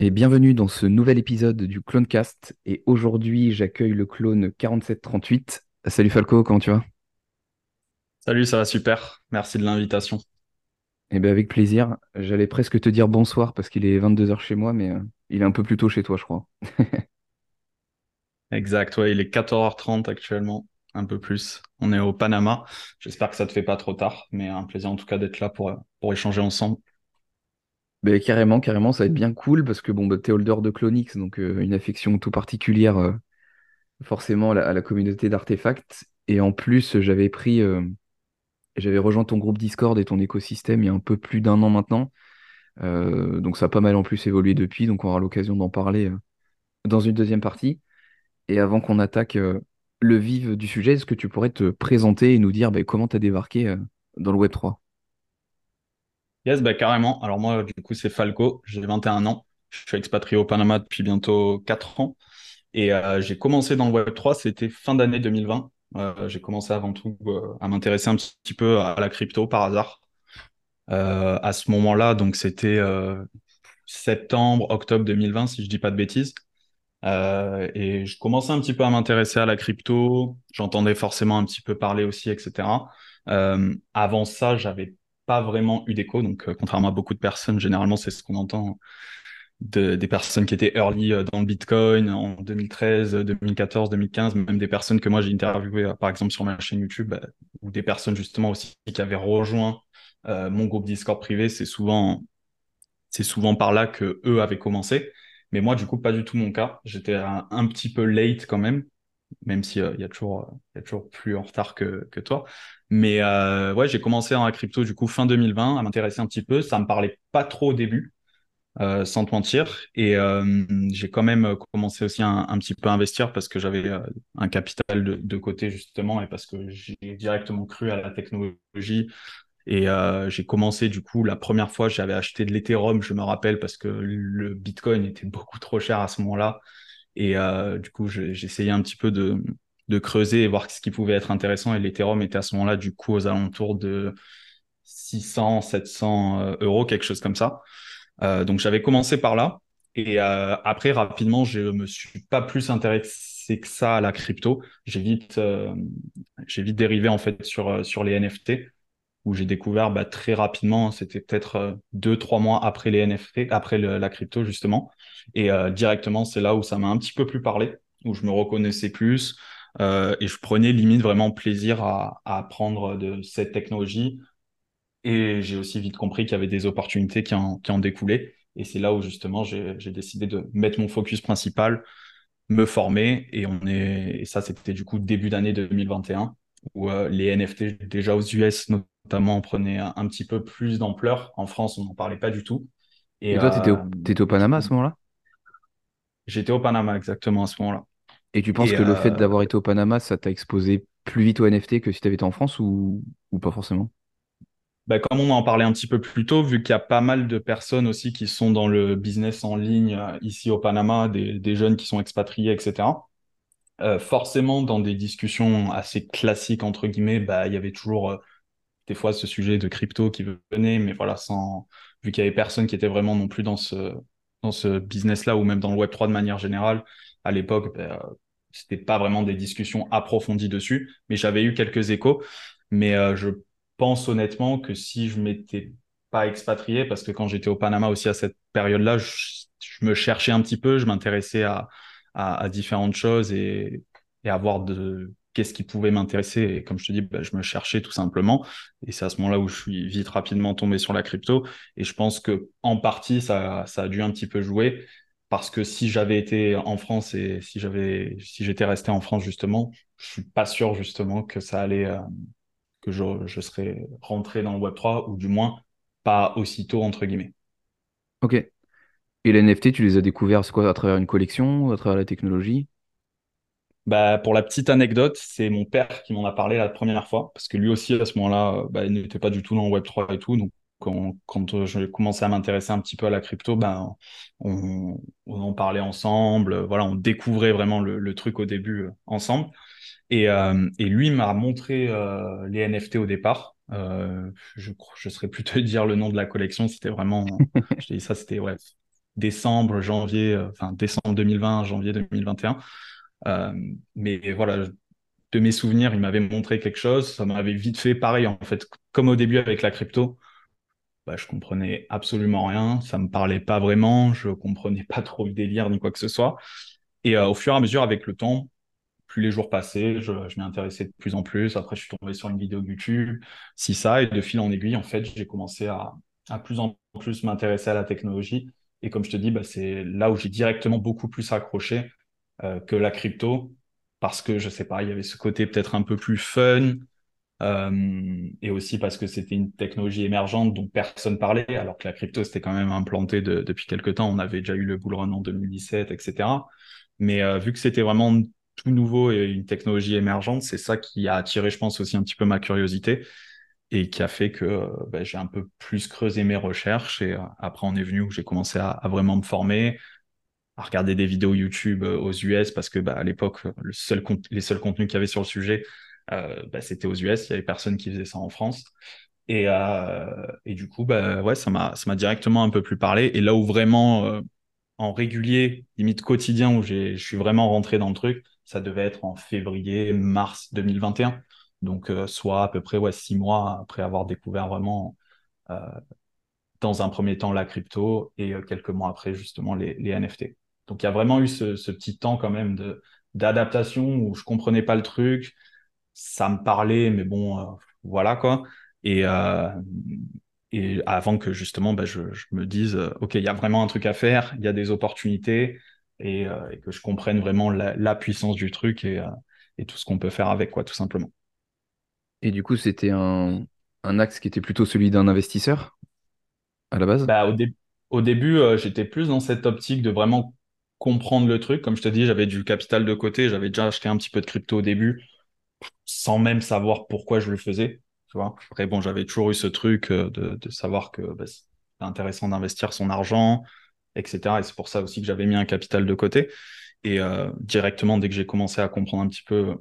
Et bienvenue dans ce nouvel épisode du Clonecast. Et aujourd'hui, j'accueille le clone 4738. Salut Falco, comment tu vas? Salut, ça va super. Merci de l'invitation. Eh bien, avec plaisir. J'allais presque te dire bonsoir parce qu'il est 22h chez moi, mais euh, il est un peu plus tôt chez toi, je crois. exact, ouais, il est 14h30 actuellement, un peu plus. On est au Panama. J'espère que ça te fait pas trop tard, mais un plaisir en tout cas d'être là pour, pour échanger ensemble. Ben, carrément, carrément, ça va être bien cool parce que bon, bah, holder de Clonix, donc euh, une affection tout particulière euh, forcément à la, communauté d'artefacts. Et en plus, j'avais pris, euh, j'avais rejoint ton groupe Discord et ton écosystème il y a un peu plus d'un an maintenant. donc ça a pas mal en plus évolué depuis, donc on aura l'occasion d'en parler dans une deuxième partie. Et avant qu'on attaque le vif du sujet, est-ce que tu pourrais te présenter et nous dire ben, comment tu as débarqué dans le Web 3 Yes, bah, carrément. Alors moi, du coup, c'est Falco, j'ai 21 ans. Je suis expatrié au Panama depuis bientôt 4 ans. Et euh, j'ai commencé dans le Web3, c'était fin d'année 2020. Euh, j'ai commencé avant tout euh, à m'intéresser un petit peu à la crypto par hasard. à ce moment-là, donc c'était septembre, octobre 2020, si je dis pas de bêtises. et je commençais un petit peu à m'intéresser à la crypto. J'entendais forcément un petit peu parler aussi, etc. avant ça, j'avais pas vraiment eu d'écho. Donc, euh, contrairement à beaucoup de personnes, généralement, c'est ce qu'on entend de, des personnes qui étaient early euh, dans le Bitcoin en 2013, 2014, 2015, même des personnes que moi j'ai interviewées, euh, par exemple, sur ma chaîne YouTube, ou des personnes justement aussi qui avaient rejoint mon groupe Discord privé. C'est souvent, c'est souvent par là que eux avaient commencé. Mais moi, du coup, pas du tout mon cas. J'étais un, petit peu late quand même, même s'il y, a toujours, y a toujours plus en retard que, que toi. Mais euh, ouais, j'ai commencé la crypto du coup fin 2020 à m'intéresser un petit peu. Ça me parlait pas trop au début, euh, sans te mentir. Et euh, j'ai quand même commencé aussi un, petit peu à investir parce que j'avais un capital de, de, côté justement et parce que j'ai directement cru à la technologie. Et j'ai commencé du coup la première fois, j'avais acheté de l'Ethereum, je me rappelle, parce que le Bitcoin était beaucoup trop cher à ce moment-là. Et du coup, j'essayais un petit peu de de creuser et voir ce qui pouvait être intéressant. Et l'Ethereum était à ce moment-là, du coup, aux alentours de 600, 700 euh, euros, quelque chose comme ça. Euh, donc, j'avais commencé par là. Et euh, après, rapidement, je me suis pas plus intéressé que ça à la crypto. J'ai vite, dérivé en fait sur sur les NFT, où j'ai découvert bah, très rapidement. C'était peut-être deux, trois mois après les NFT, après la crypto justement. Et directement, c'est là où ça m'a un petit peu plus parlé, où je me reconnaissais plus, euh, et je prenais limite vraiment plaisir à, à apprendre de cette technologie. Et j'ai aussi vite compris qu'il y avait des opportunités qui en, qui en découlaient. Et c'est là où justement j'ai décidé de mettre mon focus principal, me former. Et on est, et ça c'était du coup début d'année 2021 où euh, les NFT déjà aux US notamment prenaient un, un petit peu plus d'ampleur. En France, on n'en parlait pas du tout. Et, toi, tu étais, étais au Panama à ce moment-là? J'étais au Panama exactement à ce moment-là. Et tu penses que le fait euh, d'avoir été au Panama, ça t'a exposé plus vite au NFT que si tu avais été en France ou, ou pas forcément? Bah, comme on en parlait un petit peu plus tôt, vu qu'il y a pas mal de personnes aussi qui sont dans le business en ligne euh, ici au Panama, des, des jeunes qui sont expatriés, etc. Euh, forcément, dans des discussions assez classiques, entre guillemets, bah, il y avait toujours euh, des fois ce sujet de crypto qui venait, mais voilà, sans, vu qu'il y avait personne qui était vraiment non plus dans ce, dans ce business-là ou même dans le Web3 de manière générale, à l'époque, ben, c'était pas vraiment des discussions approfondies dessus, mais j'avais eu quelques échos. Mais euh, je pense honnêtement que si je m'étais pas expatrié, parce que quand j'étais au Panama aussi à cette période-là, je, me cherchais un petit peu, je m'intéressais à, différentes choses et, et à voir de qu'est-ce qui pouvait m'intéresser. Et comme je te dis, ben, je me cherchais tout simplement. Et c'est à ce moment-là où je suis vite rapidement tombé sur la crypto. Et je pense que en partie, ça a dû un petit peu jouer parce que si j'avais été en France et si j'avais si j'étais resté en France justement, je suis pas sûr justement que ça allait euh, que je, je serais rentré dans le Web 3 ou du moins pas aussitôt entre guillemets. Ok. Et les NFT, tu les as découverts, c'est quoi, à travers une collection, à travers la technologie? Bah, pour la petite anecdote, c'est mon père qui m'en a parlé la première fois, parce que lui aussi, à ce moment-là, euh, bah, il n'était pas du tout dans le Web3 et tout. Donc, quand, quand euh, j'ai commencé à m'intéresser un petit peu à la crypto, bah, on, en parlait ensemble. euh, Voilà, on découvrait vraiment le, truc au début euh, ensemble. Et, lui m'a montré les NFT au départ. Je je saurais plus te dire le nom de la collection. C'était vraiment, je dis ça, c'était ouais, décembre, janvier, enfin décembre 2020, janvier 2021. Euh, mais voilà, de mes souvenirs, il m'avait montré quelque chose. Ça m'avait vite fait pareil en fait, comme au début avec la crypto. Bah, je comprenais absolument rien. Ça me parlait pas vraiment. Je comprenais pas trop le délire ni quoi que ce soit. Et euh, au fur et à mesure, avec le temps, plus les jours passaient, je, je m'y intéressais de plus en plus. Après, je suis tombé sur une vidéo YouTube, si ça, et de fil en aiguille, en fait, j'ai commencé à, plus en plus m'intéresser à la technologie. Et comme je te dis, bah, c'est là où j'ai directement beaucoup plus accroché euh, que la crypto, parce que je sais pas, il y avait ce côté peut-être un peu plus fun, et aussi parce que c'était une technologie émergente dont personne parlait, alors que la crypto c'était quand même implanté de- depuis quelques temps. On avait déjà eu le bull run en 2017, etc. Mais euh, vu que c'était vraiment tout nouveau et une technologie émergente, c'est ça qui a attiré, je pense, aussi un petit peu ma curiosité et qui a fait que euh, ben, j'ai un peu plus creusé mes recherches. Et euh, après, on est venu où j'ai commencé à, vraiment me former, à regarder des vidéos YouTube euh, aux US parce que bah, à l'époque, les seuls contenus qu'il y avait sur le sujet, euh, bah, c'était aux US. Il y avait personne qui faisait ça en France. Et, euh, et du coup, bah, ouais, ça m'a, directement un peu plus parlé. Et là où vraiment, euh, en régulier, limite quotidien, où je suis vraiment rentré dans le truc, ça devait être en février, mars 2021. Donc, euh, soit à peu près ouais, six mois après avoir découvert vraiment, euh, dans un premier temps, la crypto et euh, quelques mois après, justement, les, NFT. Donc, il y a vraiment eu ce, ce petit temps quand même d'adaptation où je comprenais pas le truc, ça me parlait, mais bon, euh, voilà quoi. Et, euh, et avant que justement, bah, je, je me dise, euh, OK, il y a vraiment un truc à faire, il y a des opportunités, et, euh, et que je comprenne vraiment la, la puissance du truc et, et tout ce qu'on peut faire avec, quoi, tout simplement. Et du coup, c'était un, un axe qui était plutôt celui d'un investisseur à la base? Bah, au, dé- au début, j'étais plus dans cette optique de vraiment comprendre le truc. Comme je te dis, j'avais du capital de côté, j'avais déjà acheté un petit peu de crypto au début, sans même savoir pourquoi je le faisais. Tu vois. Après, bon, j'avais toujours eu ce truc euh, de, savoir que bah, c'est intéressant d'investir son argent, etc. Et c'est pour ça aussi que j'avais mis un capital de côté. Et euh, directement, dès que j'ai commencé à comprendre un petit peu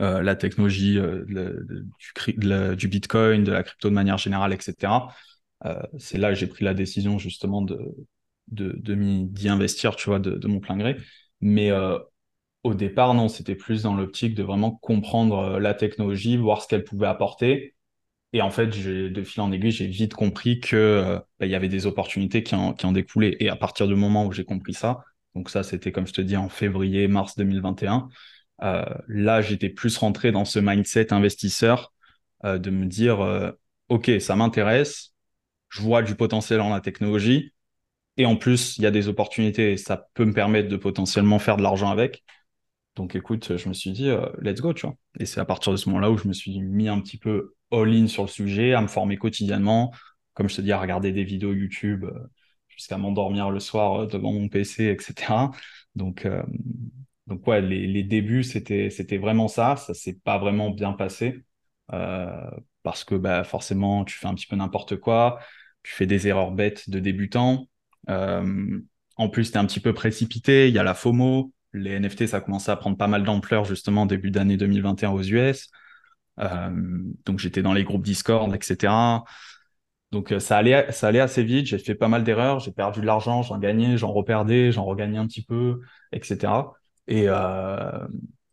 euh, la technologie du, Bitcoin, de la crypto de manière générale, etc., c'est là que j'ai pris la décision justement de, de, de investir, tu vois, de, de mon plein gré. Mais au départ, non, c'était plus dans l'optique de vraiment comprendre euh, la technologie, voir ce qu'elle pouvait apporter. Et en fait, de fil en aiguille, j'ai vite compris que euh, bah, il y avait des opportunités qui en, découlaient. Et à partir du moment où j'ai compris ça, donc ça, c'était comme je te dis en février, mars 2021, euh, là, j'étais plus rentré dans ce mindset investisseur de me dire, OK, ça m'intéresse, je vois du potentiel en la technologie, et en plus, il y a des opportunités et ça peut me permettre de potentiellement faire de l'argent avec. Donc écoute, je me suis dit, euh, let's go, tu vois. Et c'est à partir de ce moment-là où je me suis mis un petit peu all-in sur le sujet, à me former quotidiennement, comme je te dis, à regarder des vidéos YouTube euh, jusqu'à m'endormir le soir euh, devant mon PC, etc. Donc, euh, donc ouais, les, les débuts, c'était, c'était vraiment ça. Ça s'est pas vraiment bien passé parce que bah, forcément, tu fais un petit peu n'importe quoi, tu fais des erreurs bêtes de débutant. En plus, tu es un petit peu précipité, il y a la FOMO. Les NFT, ça a commencé à prendre pas mal d'ampleur justement début d'année 2021 aux US. Euh, donc j'étais dans les groupes Discord, etc. Donc euh, ça allait, ça allait assez vite. J'ai fait pas mal d'erreurs. J'ai perdu de l'argent, j'en gagnais, j'en reperdais, j'en regagnais un petit peu, etc. Et euh,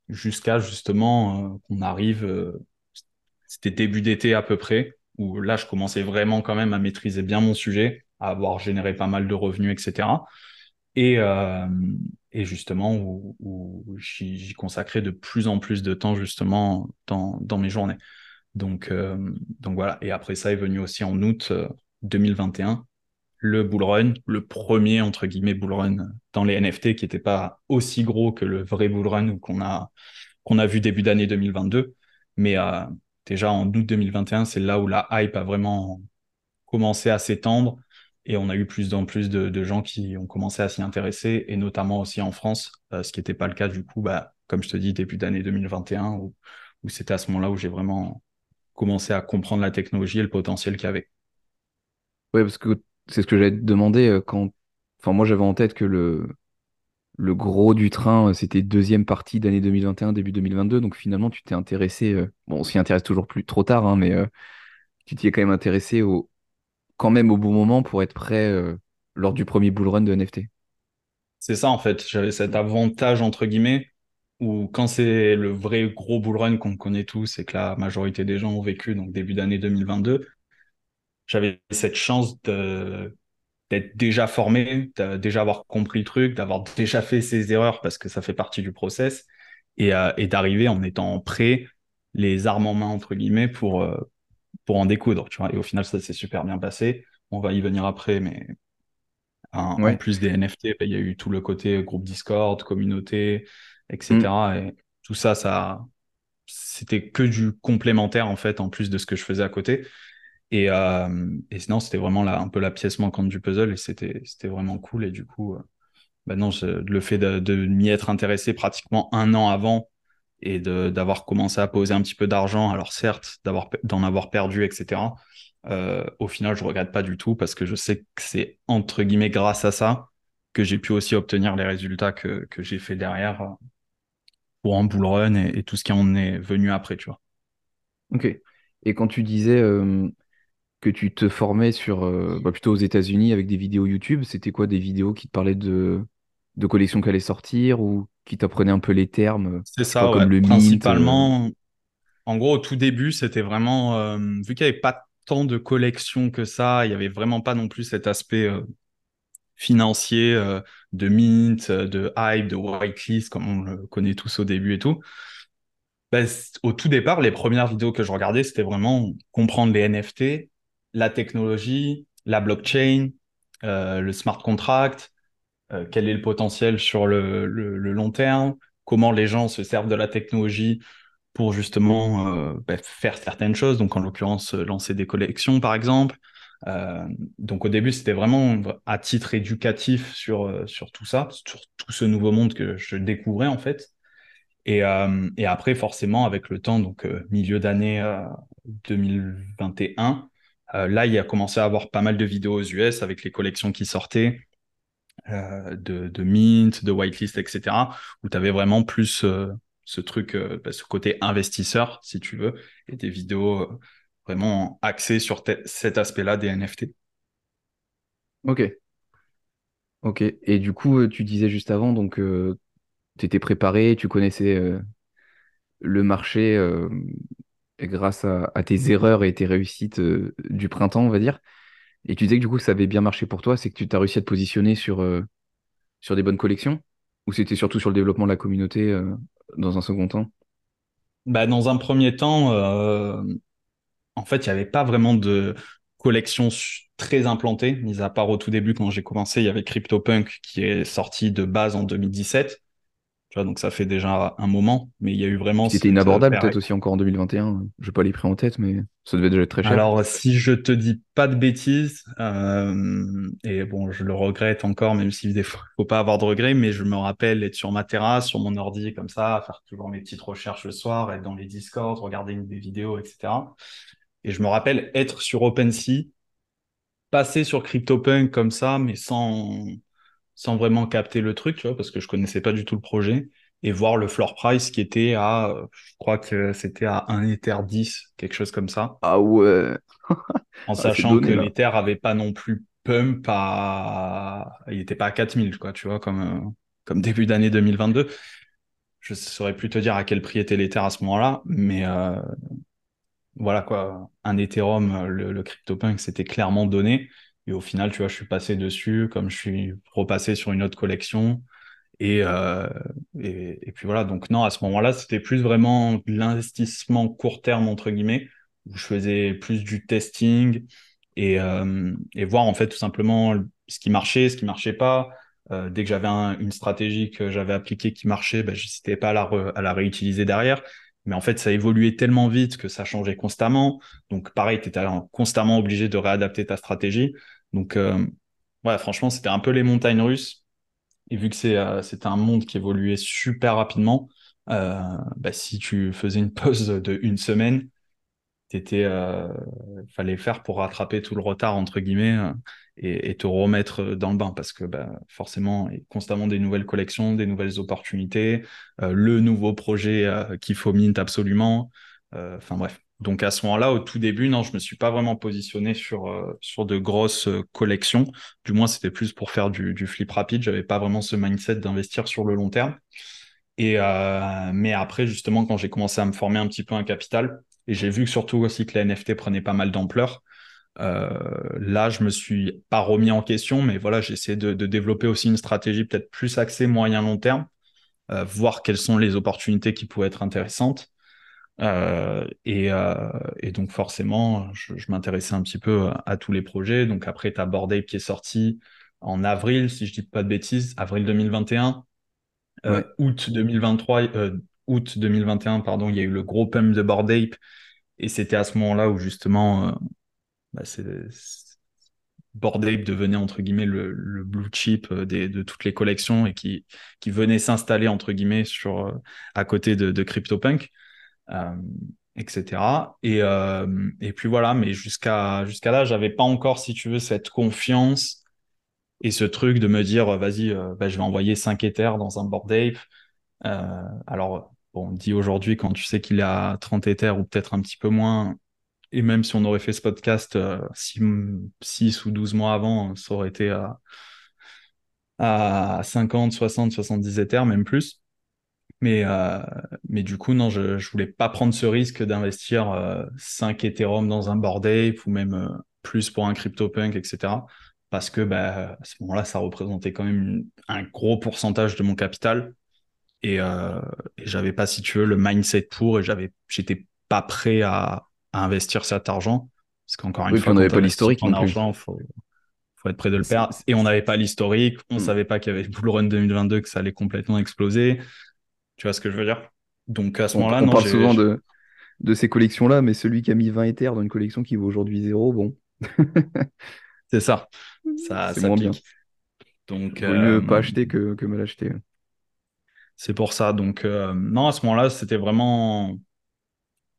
jusqu'à justement qu'on arrive, c'était début d'été à peu près, où là je commençais vraiment quand même à maîtriser bien mon sujet, à avoir généré pas mal de revenus, etc. Et, euh, et justement où, j'y consacrais de plus en plus de temps justement dans, mes journées. Donc, euh, donc voilà. Et après ça est venu aussi en août euh, 2021, le bull run, le premier entre guillemets bull run dans les NFT qui n'était pas aussi gros que le vrai bull run qu'on a, vu début d'année 2022. Mais euh, déjà en août 2021, c'est là où la hype a vraiment commencé à s'étendre. Et on a eu plus en plus de, gens qui ont commencé à s'y intéresser, et notamment aussi en France, euh, ce qui n'était pas le cas du coup, bah, comme je te dis, début d'année 2021, où, c'était à ce moment-là où j'ai vraiment commencé à comprendre la technologie et le potentiel qu'il y avait. Oui, parce que c'est ce que j'allais te demander euh, quand. Enfin, moi, j'avais en tête que le, le gros du train, euh, c'était deuxième partie d'année 2021, début 2022. Donc finalement, tu t'es intéressé. Bon, on s'y intéresse toujours plus trop tard, hein, mais tu t'y es quand même intéressé au, quand même au bon moment pour être prêt euh, lors du premier bull run de NFT. C'est ça en fait, j'avais cet avantage entre guillemets où quand c'est le vrai gros bull run qu'on connaît tous et que la majorité des gens ont vécu, donc début d'année 2022, j'avais cette chance d'être déjà formé, déjà avoir compris le truc, d'avoir déjà fait ses erreurs parce que ça fait partie du process et, euh, et d'arriver en étant prêt, les armes en main entre guillemets pour, euh, pour en découdre, tu vois. Et au final, ça s'est super bien passé. On va y venir après, mais en, plus des NFT, bah, il y a eu tout le côté groupe Discord, communauté, etc. Mm. Et tout ça, ça, c'était que du complémentaire en fait, en plus de ce que je faisais à côté. Et, euh, et sinon, c'était vraiment un peu la pièce manquante du puzzle et c'était, vraiment cool. Et du coup, euh, bah non, le fait de, de m'y être intéressé pratiquement un an avant et d'avoir commencé à poser un petit peu d'argent, alors certes, d'en avoir perdu, etc. Euh, au final, je regrette pas du tout parce que je sais que c'est entre guillemets grâce à ça que j'ai pu aussi obtenir les résultats que, que j'ai fait derrière euh, pour un bull run et, tout ce qui en est venu après, tu vois. Ok. Et quand tu disais euh, que tu te formais sur bah, plutôt aux États-Unis avec des vidéos YouTube, c'était quoi des vidéos qui te parlaient de, de collections qui allaient sortir ou qui t'apprenait un peu les termes. C'est ça, comme le principalement. Euh. En gros, au tout début, c'était vraiment euh, vu qu'il n'y avait pas tant de collections que ça, il n'y avait vraiment pas non plus cet aspect euh, financier de mint, de hype, de whitelist, comme on le connaît tous au début et tout. Ben, au tout départ, les premières vidéos que je regardais, c'était vraiment comprendre les NFT, la technologie, la blockchain, le smart contract, euh, quel est le potentiel sur le, long terme, comment les gens se servent de la technologie pour justement euh, bah, faire certaines choses, donc en l'occurrence euh, lancer des collections par exemple. donc au début, c'était vraiment à titre éducatif sur, tout ça, sur tout ce nouveau monde que je découvrais en fait. Et après, forcément, avec le temps, donc milieu d'année 2021, là, il a commencé à avoir pas mal de vidéos aux US avec les collections qui sortaient. Euh, de, de, Mint, de whitelist, etc., où tu avais vraiment plus euh, ce truc, euh, bah, ce côté investisseur, si tu veux, et des vidéos vraiment axées sur cet aspect-là des NFT. Ok. Ok. Et du coup, tu disais juste avant, donc, tu étais préparé, tu connaissais le marché grâce à, à, tes erreurs et tes réussites du printemps, on va dire. Et tu disais que du coup, ça avait bien marché pour toi, c'est que tu as réussi à te positionner sur, euh, sur des bonnes collections? Ou c'était surtout sur le développement de la communauté euh, dans un second temps? Bah, Dans un premier temps, euh, en fait, il n'y avait pas vraiment de collection très implantée, mis à part au tout début quand j'ai commencé, il y avait CryptoPunk qui est sorti de base en 2017 donc ça fait déjà un moment, mais il y a eu vraiment. C'était inabordable peut-être aussi encore en 2021. Je n'ai pas les prix en tête, mais ça devait déjà être très cher. Alors si je te dis pas de bêtises, euh, et bon, je le regrette encore, même si des fois faut pas avoir de regrets, mais je me rappelle être sur ma terrasse, sur mon ordi comme ça, faire toujours mes petites recherches le soir, être dans les Discord, regarder des vidéos, etc. Et je me rappelle être sur OpenSea, passer sur CryptoPunk comme ça, mais sans sans vraiment capter le truc, tu vois, parce que je connaissais pas du tout le projet, et voir le floor price qui était à, je crois que c'était à 1 Ether 10, quelque chose comme ça. Ah ouais. en ah, sachant que l'Ether avait pas non plus pump à, il était pas à 4000, quoi, tu vois, comme, euh, comme début d'année 2022. Je saurais plus te dire à quel prix était l'Ether à ce moment-là, mais euh, voilà quoi, un Ethereum, le, le CryptoPunk, c'était clairement donné. Et au final, tu vois, je suis passé dessus, comme je suis repassé sur une autre collection. Et, euh, et, puis voilà, donc non, à ce moment-là, c'était plus vraiment l'investissement court terme, entre guillemets, où je faisais plus du testing et, euh, et voir en fait tout simplement ce qui marchait, ce qui marchait pas. Euh, dès que j'avais une stratégie que j'avais appliquée qui marchait, ben, je n'hésitais pas à la, à la réutiliser derrière. Mais en fait, ça évoluait tellement vite que ça changeait constamment. Donc, pareil, tu étais constamment obligé de réadapter ta stratégie. Donc, ouais, franchement, c'était un peu les montagnes russes. Et vu que c'est c'était un monde qui évoluait super rapidement, bah, si tu faisais une pause de une semaine, t'étais, fallait faire pour rattraper tout le retard entre guillemets et, te remettre dans le bain parce que bah, forcément, il y a constamment des nouvelles collections, des nouvelles opportunités, le nouveau projet qu'il faut mint absolument. Enfin bref. Donc à ce moment-là, au tout début, non, je me suis pas vraiment positionné sur sur de grosses collections. Du moins, c'était plus pour faire du, du flip rapide. J'avais pas vraiment ce mindset d'investir sur le long terme. Et mais après, justement, quand j'ai commencé à me former un petit peu un capital, et j'ai vu que surtout aussi que les NFT prenaient pas mal d'ampleur. Euh, là, je me suis pas remis en question, mais voilà, j'ai essayé de, développer aussi une stratégie peut-être plus axée moyen-long terme, euh, voir quelles sont les opportunités qui pourraient être intéressantes. Euh, et, donc forcément, je, m'intéressais un petit peu à, tous les projets. Donc après, tu as Bordape qui est sorti en avril, si je dis pas de bêtises, avril 2021. août 2023, août 2021, pardon, il y a eu le gros pump de Bored Ape. Et c'était à ce moment-là où justement, euh, bah, Bored Ape devenait entre guillemets le, blue chip euh, de toutes les collections et qui, venait s'installer entre guillemets sur, euh, à côté de, de CryptoPunk, etc. Et, puis voilà, mais jusqu'à jusqu'à là, j'avais pas encore, si tu veux, cette confiance et ce truc de me dire, vas-y, bah, je vais envoyer 5 Ethers dans un Bored Ape. Alors, Bon, dit aujourd'hui, quand tu sais qu'il a 30 Ethers ou peut-être un petit peu moins, et même si on aurait fait ce podcast 6, euh, ou 12 mois avant, ça aurait été à, à 50, 60, 70 Ethers, même plus. Mais, euh, mais du coup, non, je ne voulais pas prendre ce risque d'investir 5 euh, Ethereum dans un Bored Ape ou même plus pour un CryptoPunk, etc. Parce que bah, à ce moment-là, ça représentait quand même un gros pourcentage de mon capital. Et, euh, et j'avais pas, si tu veux, le mindset pour et j'avais, j'étais pas prêt à, à, investir cet argent. Parce qu'encore une fois, on n'avait pas l'historique en argent, faut, faut être prêt de le perdre. Et on n'avait pas l'historique, on hmm. savait pas qu'il y avait le Bull Run 2022, que ça allait complètement exploser. Tu vois ce que je veux dire? Donc à ce moment-là, on parle souvent de, de ces collections-là, mais celui qui a mis 20 Ethers dans une collection qui vaut aujourd'hui zéro, bon. c'est ça. Ça, c'est moins bien. Donc, vaut mieux pas euh, acheter que, que mal acheter. C'est pour ça. Donc, euh, non, à ce moment-là, c'était vraiment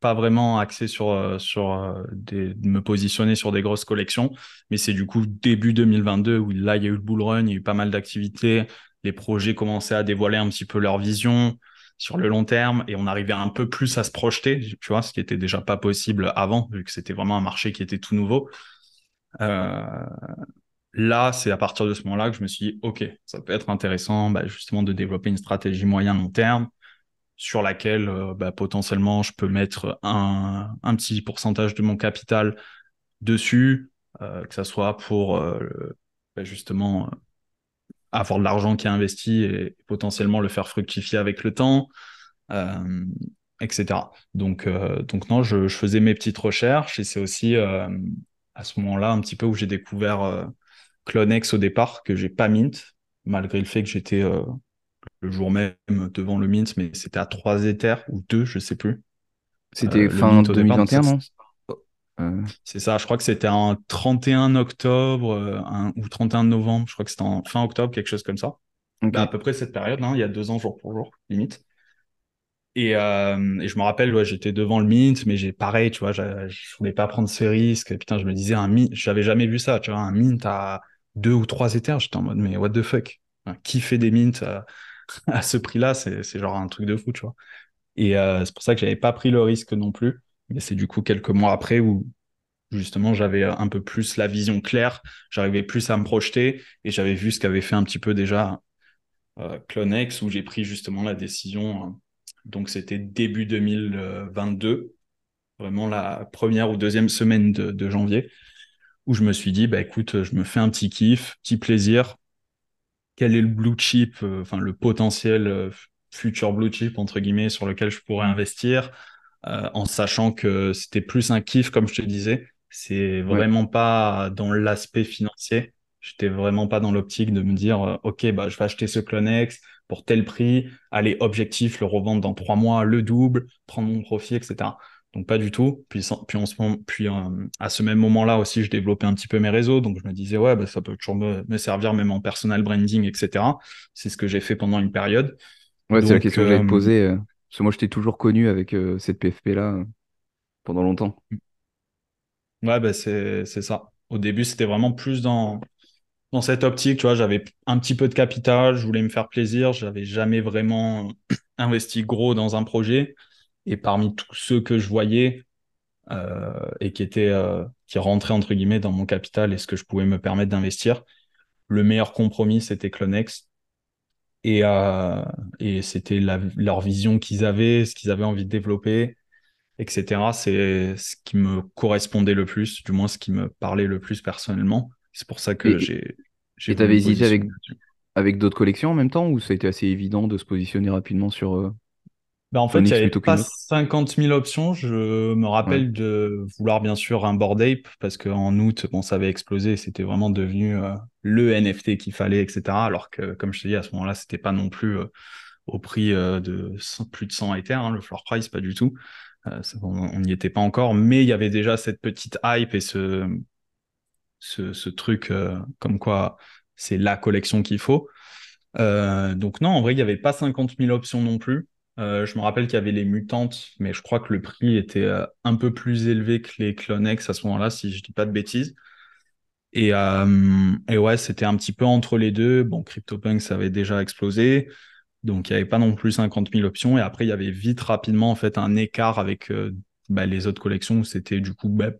pas vraiment axé sur, euh, sur euh, de me positionner sur des grosses collections. Mais c'est du coup début 2022 où là, il y a eu le bull run, il y a eu pas mal d'activités. Les projets commençaient à dévoiler un petit peu leur vision sur le long terme et on arrivait un peu plus à se projeter, tu vois, ce qui était déjà pas possible avant, vu que c'était vraiment un marché qui était tout nouveau. Euh, là, c'est à partir de ce moment-là que je me suis dit, OK, ça peut être intéressant bah, justement de développer une stratégie moyen-long terme sur laquelle euh, bah, potentiellement je peux mettre un, petit pourcentage de mon capital dessus, euh, que ça soit pour euh, bah, justement avoir de l'argent qui est investi et potentiellement le faire fructifier avec le temps, etc. Donc, donc non, je, je, faisais mes petites recherches et c'est aussi à ce moment-là un petit peu où j'ai découvert Clonex au départ que j'ai pas mint, malgré le fait que j'étais euh, le jour même devant le mint, mais c'était à 3 Ethers ou 2, je sais plus. C'était euh, fin 2021, non euh. C'est ça, je crois que c'était en 31 octobre ou 31 novembre, je crois que c'était en fin octobre, quelque chose comme ça. Bah, à peu près cette période, hein, il y a deux ans jour pour jour, limite. Et, euh, et, je me rappelle, ouais, j'étais devant le mint, mais j'ai pareil, tu vois, je, voulais pas prendre ces risques. putain, je me disais un mint, j'avais jamais vu ça, tu vois, un mint à deux ou trois éthers, j'étais en mode, mais what the fuck? Qui fait des mints à, ce prix-là? C'est, genre un truc de fou, tu vois. Et euh, c'est pour ça que j'avais pas pris le risque non plus. Mais c'est du coup quelques mois après où justement j'avais un peu plus la vision claire, j'arrivais plus à me projeter et j'avais vu ce qu'avait fait un petit peu déjà euh, Clonex où j'ai pris justement la décision hein, donc c'était début 2022, vraiment la première ou deuxième semaine de, janvier, où je me suis dit, bah écoute, je me fais un petit kiff, petit plaisir. Quel est le blue chip, euh, enfin le potentiel euh, futur blue chip entre guillemets sur lequel je pourrais investir, euh, en sachant que c'était plus un kiff comme je te disais. C'est vraiment pas dans l'aspect financier. J'étais vraiment pas dans l'optique de me dire, ok, bah je vais acheter ce Clonex, pour tel prix, aller objectif, le revendre dans trois mois, le double, prendre mon profit, etc. Donc pas du tout. Puis, puis, en ce moment, puis euh, à ce même moment-là aussi, je développais un petit peu mes réseaux. Donc je me disais, ouais, bah, ça peut toujours me, me, servir même en personal branding, etc. C'est ce que j'ai fait pendant une période. Ouais, c'est la question que j'allais te poser. parce que moi, je t'ai toujours connu avec cette PFP-là pendant longtemps. Ouais, bah, c'est ça. Au début, c'était vraiment plus dans, dans cette optique, tu vois, j'avais un petit peu de capital, je voulais me faire plaisir, j'avais jamais vraiment investi gros dans un projet. Et parmi tous ceux que je voyais euh, et qui étaient euh, qui rentraient entre guillemets dans mon capital et ce que je pouvais me permettre d'investir, le meilleur compromis c'était Clonex. Et, euh, et c'était leur vision qu'ils avaient, ce qu'ils avaient envie de développer, etc. C'est ce qui me correspondait le plus, du moins ce qui me parlait le plus personnellement. C'est pour ça que j'ai. Et t'avais hésité avec, avec d'autres collections en même temps ou ça a été assez évident de se positionner rapidement sur. Euh, bah en fait, il n'y avait pas 50 000 options. Je me rappelle de vouloir bien sûr un Bored Ape parce qu'en août, bon, ça avait explosé. C'était vraiment devenu euh, le NFT qu'il fallait, etc. Alors que, comme je te dis, à ce moment-là, c'était pas non plus euh, au prix de plus de 100 Ether, hein, le floor price, pas du tout. on n'y était pas encore, mais il y avait déjà cette petite hype et ce, ce, truc euh, comme quoi c'est la collection qu'il faut. Euh, donc non, en vrai, il n'y avait pas 50 000 options non plus. Euh, je me rappelle qu'il y avait les mutantes, mais je crois que le prix était un peu plus élevé que les Clonex à ce moment-là, si je dis pas de bêtises. Et, et ouais, c'était un petit peu entre les deux. Bon, CryptoPunk, ça avait déjà explosé. Donc, il n'y avait pas non plus 50 000 options. Et après, il y avait vite, rapidement, en fait, un écart avec bah, les autres collections où c'était du coup bah,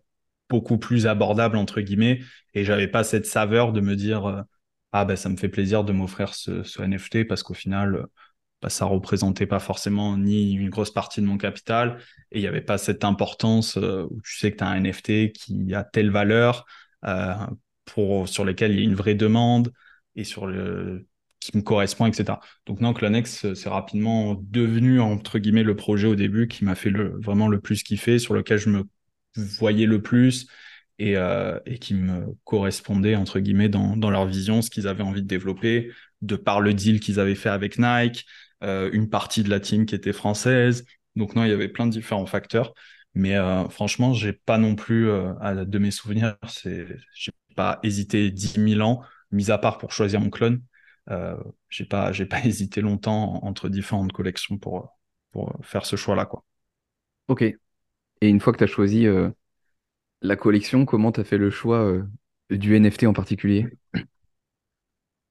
beaucoup plus abordable entre guillemets et j'avais pas cette saveur de me dire euh, ah ben ça me fait plaisir de m'offrir ce, NFT parce qu'au final bah, ça représentait pas forcément ni une grosse partie de mon capital et il n'y avait pas cette importance euh, où tu sais que tu as un NFT qui a telle valeur euh, pour sur lequel il y a une vraie demande et sur le qui me correspond, etc. Donc non, Clonex, c'est rapidement devenu, entre guillemets, le projet au début qui m'a fait vraiment le plus kiffer, sur lequel je me voyaient le plus et, euh, et qui me correspondaient, entre guillemets, dans, dans leur vision, ce qu'ils avaient envie de développer, de par le deal qu'ils avaient fait avec Nike, euh, une partie de la team qui était française. Donc non, il y avait plein de différents facteurs. Mais euh, franchement, j'ai pas non plus, à, de mes souvenirs, c'est, j'ai pas hésité 10 000 ans, mis à part pour choisir mon clone. Euh, j'ai pas, j'ai pas hésité longtemps entre différentes collections pour, pour faire ce choix-là, quoi. Ok, et une fois que tu as choisi euh, la collection, comment tu as fait le choix euh, du NFT en particulier?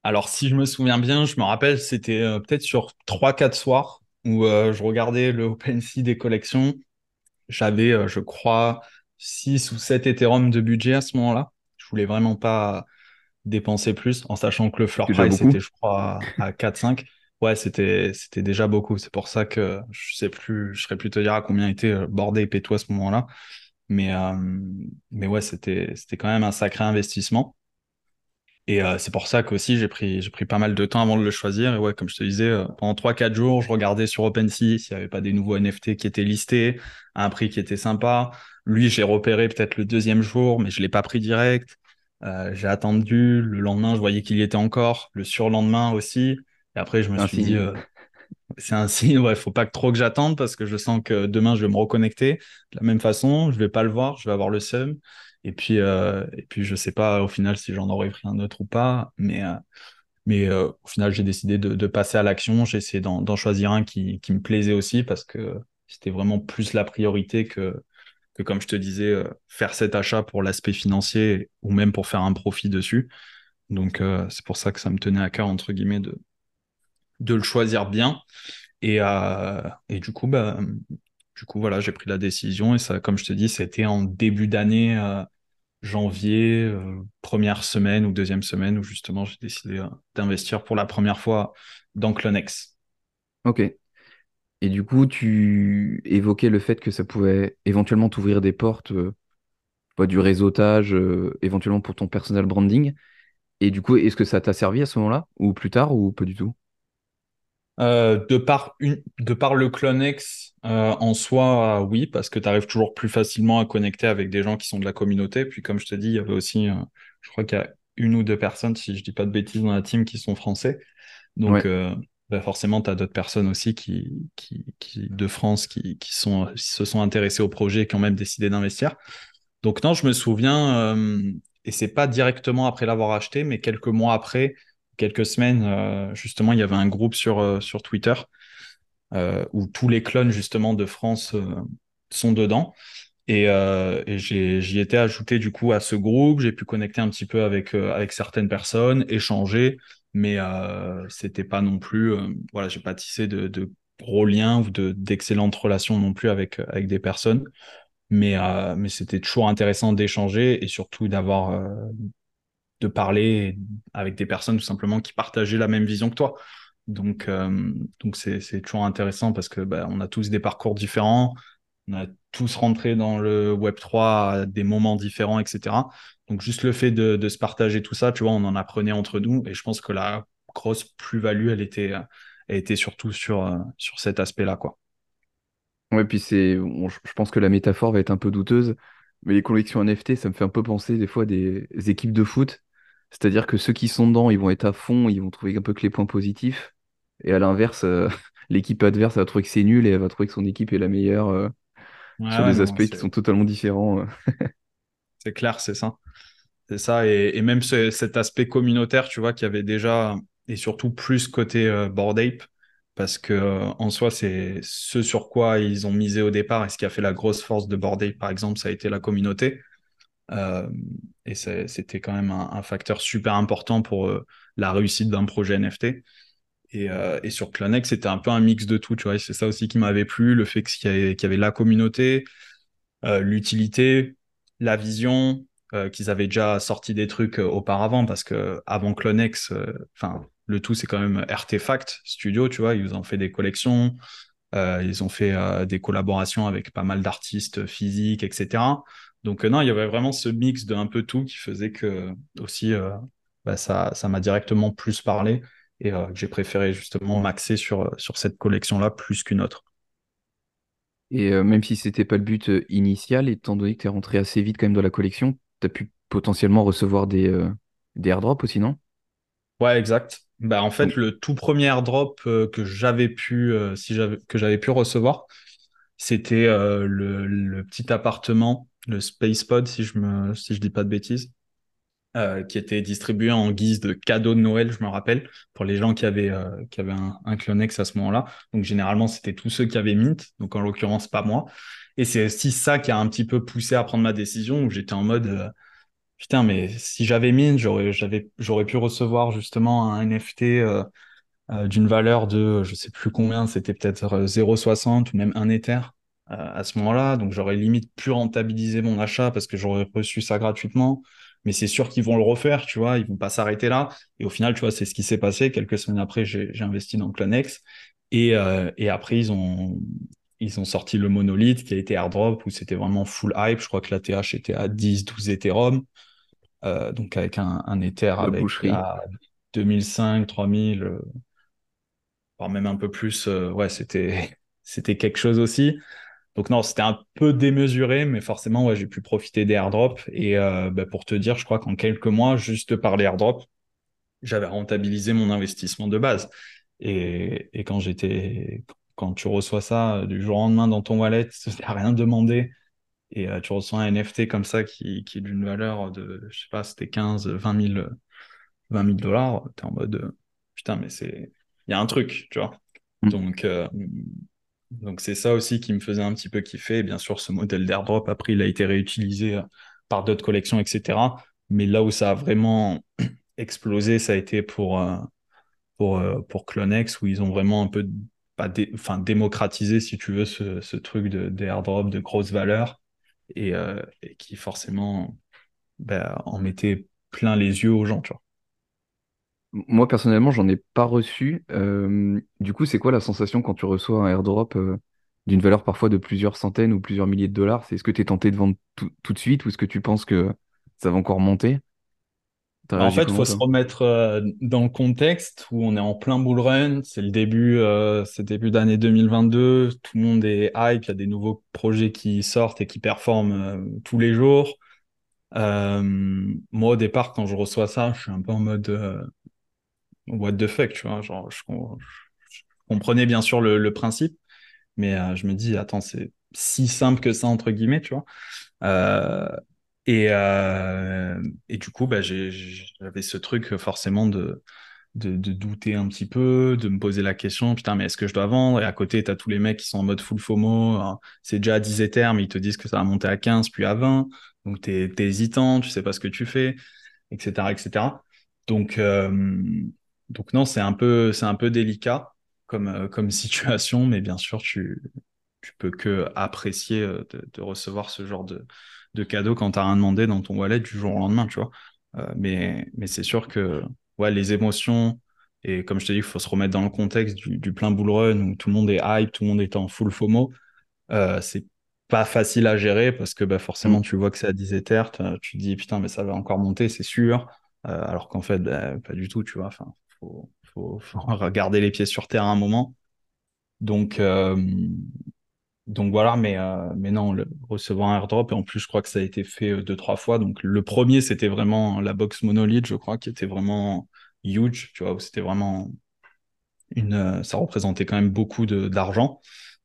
Alors, si je me souviens bien, je me rappelle, c'était euh, peut-être sur 3-4 soirs où je regardais le OpenSea des collections. J'avais, je crois, 6 ou 7 Ethereum de budget à ce moment-là. Je voulais vraiment pas dépenser plus, en sachant que le floor price était, je crois, à 4-5. Ouais, c'était c'était déjà beaucoup. C'est pour ça que je sais plus, je serais plus te dire à combien était euh, bordé et péto à ce moment-là. Mais euh, mais ouais, c'était c'était quand même un sacré investissement. Et euh, c'est pour ça qu'aussi j'ai pris j'ai pris pas mal de temps avant de le choisir. Et ouais, comme je te disais, pendant 3-4 jours, je regardais sur OpenSea s'il n'y avait pas des nouveaux NFT qui étaient listés à un prix qui était sympa. Lui, j'ai repéré peut-être le deuxième jour, mais je l'ai pas pris direct. j'ai attendu. Le lendemain, je voyais qu'il y était encore. Le surlendemain aussi. Et après, je me suis dit, euh, c'est un signe, ouais, faut pas que trop que j'attende parce que je sens que demain, je vais me reconnecter de la même façon, je vais pas le voir, je vais avoir le seum. Et puis, euh, et puis je sais pas au final si j'en aurais pris un autre ou pas, mais, euh, mais au final, j'ai décidé de, passer à l'action. J'ai essayé d'en choisir un qui, qui, me plaisait aussi parce que c'était vraiment plus la priorité que, que comme je te disais, faire cet achat pour l'aspect financier ou même pour faire un profit dessus. Donc, c'est pour ça que ça me tenait à cœur, entre guillemets, de, de le choisir bien. Et, euh, et du coup, bah, du coup, voilà, j'ai pris la décision. Et ça, comme je te dis, c'était en début d'année, euh, janvier, euh, première semaine ou deuxième semaine, où justement j'ai décidé d'investir pour la première fois dans Clonex. Ok. Et du coup, tu évoquais le fait que ça pouvait éventuellement t'ouvrir des portes, du réseautage, éventuellement pour ton personal branding. Et du coup, est-ce que ça t'a servi à ce moment-là, ou plus tard, ou pas du tout? euh, de, par une, de par le Clonex euh, en soi, oui, parce que tu arrives toujours plus facilement à connecter avec des gens qui sont de la communauté. Puis comme je te dis, il y avait aussi, euh, je crois qu'il y a une ou deux personnes, si je dis pas de bêtises, dans la team qui sont français. Donc bah, forcément, tu as d'autres personnes aussi qui, qui, qui, de France qui, qui, sont, se sont intéressées au projet et qui ont même décidé d'investir. Donc non, je me souviens, euh, et c'est pas directement après l'avoir acheté, mais quelques mois après, quelques semaines, euh, justement, il y avait un groupe sur, euh, sur Twitter euh, où tous les clones justement de France euh, sont dedans. Et, euh, j'y étais ajouté du coup à ce groupe. J'ai pu connecter un petit peu avec, avec certaines personnes, échanger, mais c'était pas non plus, voilà, j'ai pas tissé de, gros liens ou de d'excellentes relations non plus avec, avec des personnes. Mais, euh, mais c'était toujours intéressant d'échanger et surtout d'avoir euh, de parler avec des personnes tout simplement qui partageaient la même vision que toi. Donc, euh, donc c'est, toujours intéressant parce que bah, on a tous des parcours différents, on a tous rentré dans le Web 3 à des moments différents, etc. Donc, juste le fait de, de se partager tout ça, tu vois, on en apprenait entre nous et je pense que la grosse plus-value, elle était, elle était surtout sur, sur cet aspect-là, quoi. Ouais, puis c'est, je pense que la métaphore va être un peu douteuse, mais les collections NFT, ça me fait un peu penser des fois à des équipes de foot. C'est-à-dire que ceux qui sont dedans, ils vont être à fond, ils vont trouver un peu que les points positifs. Et à l'inverse, euh, l'équipe adverse, elle va trouver que c'est nul et elle va trouver que son équipe est la meilleure euh, Ouais, sur ouais, des non, aspects qui sont totalement différents. euh. c'est clair, c'est ça. C'est ça, et, et même ce- cet aspect communautaire, tu vois, qu'il y avait déjà, et surtout plus côté euh, Bored Ape, parce que en soi, c'est ce sur quoi ils ont misé au départ, et ce qui a fait la grosse force de Bored Ape, par exemple, ça a été la communauté. Euh, et c'était quand même un, facteur super important pour euh, la réussite d'un projet NFT. Et, euh, et sur Clonex, c'était un peu un mix de tout, tu vois, c'est ça aussi qui m'avait plu, le fait qu'il y avait, la communauté, l'utilité, la vision, qu'ils avaient déjà sorti des trucs auparavant, parce que avant Clonex, enfin, le tout, c'est quand même Artefact Studio, tu vois, ils ont fait des collections, ils ont fait des collaborations avec pas mal d'artistes physiques, etc. Donc, euh, non, il y avait vraiment ce mix de un peu tout qui faisait que aussi, euh, bah, ça, ça m'a directement plus parlé et euh, que j'ai préféré justement m'axer sur, sur cette collection-là plus qu'une autre. Et euh, même si c'était pas le but euh, initial, étant donné que tu es rentré assez vite quand même dans la collection, tu as pu potentiellement recevoir des, euh, des airdrops aussi, non? Ouais, exact. Bah, en fait, le tout premier airdrop euh, que j'avais pu, euh, si j'avais, que j'avais pu recevoir, c'était euh, le, le petit appartement, le Space Pod, si je me, si dis pas de bêtises, euh, qui était distribué en guise de cadeau de Noël, je me rappelle, pour les gens qui avaient, euh, qui avaient un, un Clonex à ce moment-là. Donc, généralement, c'était tous ceux qui avaient Mint, donc en l'occurrence, pas moi. Et c'est aussi ça qui a un petit peu poussé à prendre ma décision, où j'étais en mode, euh, putain, mais si j'avais Mint, j'aurais, pu recevoir justement un NFT d'une valeur de, je sais plus combien, c'était peut-être euh, 0,60 ou même un Ether à ce moment-là. Donc j'aurais limite pu rentabiliser mon achat parce que j'aurais reçu ça gratuitement. Mais c'est sûr qu'ils vont le refaire, tu vois, ils vont pas s'arrêter là. Et au final, tu vois, c'est ce qui s'est passé. Quelques semaines après, j'ai investi dans Clonex. Et, euh, et après, ils ont, ils ont sorti le monolithe qui a été airdrop où c'était vraiment full hype. Je crois que la TH était à 10, 12 Ethereum. Euh, donc avec un, un Ether la avec boucherie. à 2005, 3000, euh, voire même un peu plus. ouais, c'était c'était quelque chose aussi. Donc non, c'était un peu démesuré, mais forcément, ouais, j'ai pu profiter des airdrops. Et euh, bah, pour te dire, je crois qu'en quelques mois, juste par les airdrops, j'avais rentabilisé mon investissement de base. Et, et quand j'étais, quand tu reçois ça euh, du jour au lendemain dans ton wallet, tu n'as rien demandé, et euh, tu reçois un NFT comme ça qui, qui est d'une valeur de, je sais pas, c'était 15, 20 000, 20 000 dollars, t'es en mode, putain, mais c'est, il y a un truc, tu vois. Mm. Donc, euh, donc c'est ça aussi qui me faisait un petit peu kiffer. Bien sûr, ce modèle d'airdrop, après, il a été réutilisé euh, par d'autres collections, etc. Mais là où ça a vraiment explosé, ça a été pour, euh, pour, euh, pour Clonex, où ils ont vraiment un peu démocratisé, si tu veux, ce, truc de, d'airdrop de grosse valeur et, qui forcément ben, en mettait plein les yeux aux gens, tu vois. Moi, personnellement, j'en ai pas reçu. Euh, du coup, c'est quoi la sensation quand tu reçois un airdrop euh, d'une valeur parfois de plusieurs centaines ou plusieurs milliers de dollars? C'est est-ce que tu es tenté de vendre tout, tout de suite ou est-ce que tu penses que ça va encore monter? T'as En fait, il faut se remettre euh, dans le contexte où on est en plein bull run. C'est le début, euh, c'est début d'année 2022. Tout le monde est hype. Il y a des nouveaux projets qui sortent et qui performent euh, tous les jours. Moi, au départ, quand je reçois ça, je suis un peu en mode what the fuck, tu vois. Genre, je, comprenais bien sûr le, principe, mais euh, je me dis, attends, c'est si simple que ça, entre guillemets, tu vois. Euh, et, et du coup, bah, j'avais ce truc forcément de, de, douter un petit peu, de me poser la question, putain, mais est-ce que je dois vendre? Et à côté, tu as tous les mecs qui sont en mode full FOMO, c'est déjà à 10 Ethers, mais ils te disent que ça va monter à 15, puis à 20, donc tu es, hésitant, tu sais pas ce que tu fais, etc. etc. Donc, donc non, c'est un, peu, un peu délicat comme, comme situation, mais bien sûr, tu, tu peux que apprécier de, de recevoir ce genre de, de cadeau quand tu as rien demandé dans ton wallet du jour au lendemain, tu vois. Euh, mais mais c'est sûr que ouais, les émotions, et comme je te dis, il faut se remettre dans le contexte du, plein bull run où tout le monde est hype, tout le monde est en full FOMO. Euh, c'est pas facile à gérer parce que bah, forcément, mm. tu vois que c'est à 10 Ether, tu te dis putain, mais ça va encore monter, c'est sûr. Euh, alors qu'en fait, bah, pas du tout, tu vois. Enfin, faut, faut, faut, regarder les pieds sur terre un moment. Donc, euh, donc voilà, mais, euh, mais non, le, recevoir un airdrop, et en plus, je crois que ça a été fait euh, deux, trois fois. Donc le premier, c'était vraiment la box monolith, je crois, qui était vraiment huge, tu vois, c'était vraiment une. Ça représentait quand même beaucoup d'argent.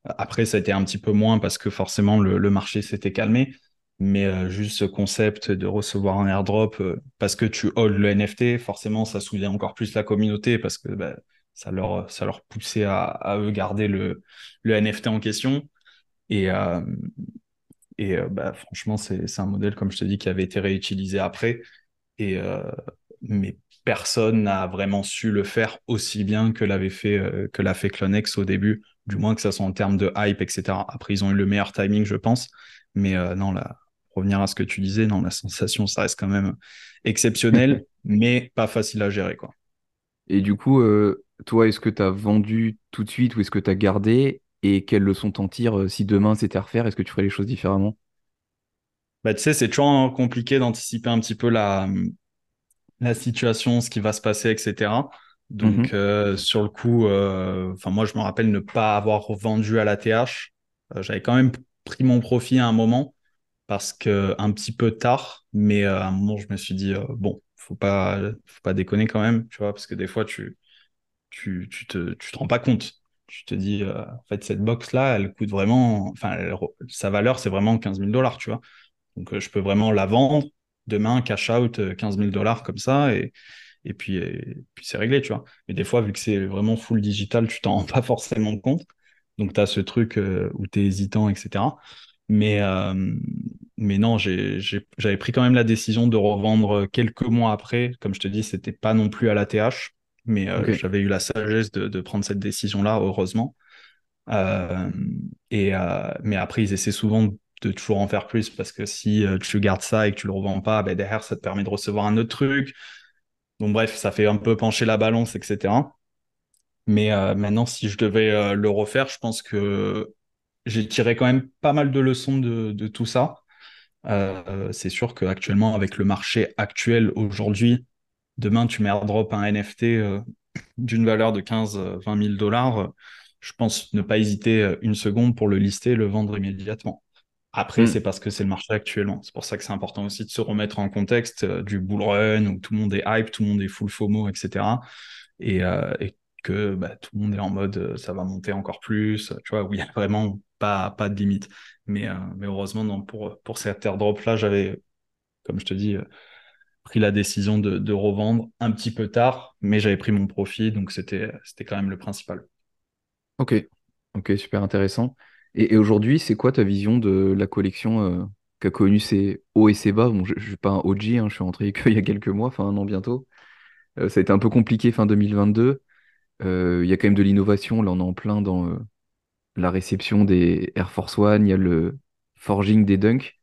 Après, ça a été un petit peu moins parce que forcément, le marché s'était calmé. Mais juste ce concept de recevoir un airdrop parce que tu hold le NFT, forcément, ça soulève encore plus la communauté parce que bah, ça, leur, ça leur poussait à, à eux garder le, le NFT en question. Et, euh, et euh, bah, franchement, c'est un modèle, comme je te dis, qui avait été réutilisé après. Et, euh, mais personne n'a vraiment su le faire aussi bien que l'avait fait, que l'a fait Clonex au début, du moins que ça soit en termes de hype, etc. Après, ils ont eu le meilleur timing, je pense. Mais non, là, revenir à ce que tu disais, non, la sensation, ça reste quand même exceptionnel, mais pas facile à gérer, quoi. Et du coup, toi, est-ce que tu as vendu tout de suite ou est-ce que tu as gardé et quelles leçons t'en tires euh, si demain c'était à refaire Est-ce que tu ferais les choses différemment? Bah, Tu sais, c'est toujours compliqué d'anticiper un petit peu la, la situation, ce qui va se passer, etc. Donc, mhm. euh, sur le coup, euh, moi, je me rappelle ne pas avoir vendu à la TH. J'avais quand même pris mon profit à un moment parce que un petit peu tard, mais à un moment, je me suis dit, bon, faut pas, faut pas déconner quand même, tu vois, parce que des fois, tu, tu, tu, te, tu te rends pas compte tu te dis, euh, en fait, cette box-là, elle coûte vraiment, enfin, sa valeur, c'est vraiment 15 000 dollars, tu vois. Donc, euh, je peux vraiment la vendre demain, cash out 15 000 dollars comme ça, et, et puis, puis c'est réglé, tu vois. Mais des fois, vu que c'est vraiment full digital, tu t'en rends pas forcément compte. Donc, tu as ce truc euh, où tu es hésitant, etc. Mais, mais non, j'avais pris quand même la décision de revendre quelques mois après. Comme je te dis, c'était pas non plus à la TH. Mais euh, j'avais eu la sagesse de, prendre cette décision-là, heureusement. Euh, et, euh, mais après, ils essaient souvent de toujours en faire plus parce que si tu gardes ça et que tu le revends pas, ben derrière, ça te permet de recevoir un autre truc. Donc, bref, ça fait un peu pencher la balance, etc. Mais maintenant, si je devais le refaire, je pense que j'ai tiré quand même pas mal de leçons de, de tout ça. c'est sûr qu'actuellement, avec le marché actuel aujourd'hui, demain tu mets airdrop un NFT euh, d'une valeur de 15-20 000 dollars, euh, je pense ne pas hésiter euh, une seconde pour le lister et le vendre immédiatement. Après, hmm. c'est parce que c'est le marché actuellement. C'est pour ça que c'est important aussi de se remettre en contexte du bull run où tout le monde est hype, tout le monde est full FOMO, etc. Et, que bah, tout le monde est en mode ça va monter encore plus, tu vois, où il n'y a vraiment pas, pas de limite. Mais, mais heureusement, pour, pour cet airdrop-là, j'avais, comme je te dis, pris la décision de, revendre un petit peu tard, mais j'avais pris mon profit, donc c'était quand même le principal. Ok, ok, super intéressant. Et, aujourd'hui, c'est quoi ta vision de la collection euh, qui a connu ses hauts et ses bas? Bon, Je ne suis pas un OG, hein, je suis rentré il y a quelques mois, enfin un an bientôt. Euh, ça a été un peu compliqué fin 2022. Euh, il y a quand même de l'innovation, là on est en plein dans la réception des Air Force One, il y a le forging des Dunk.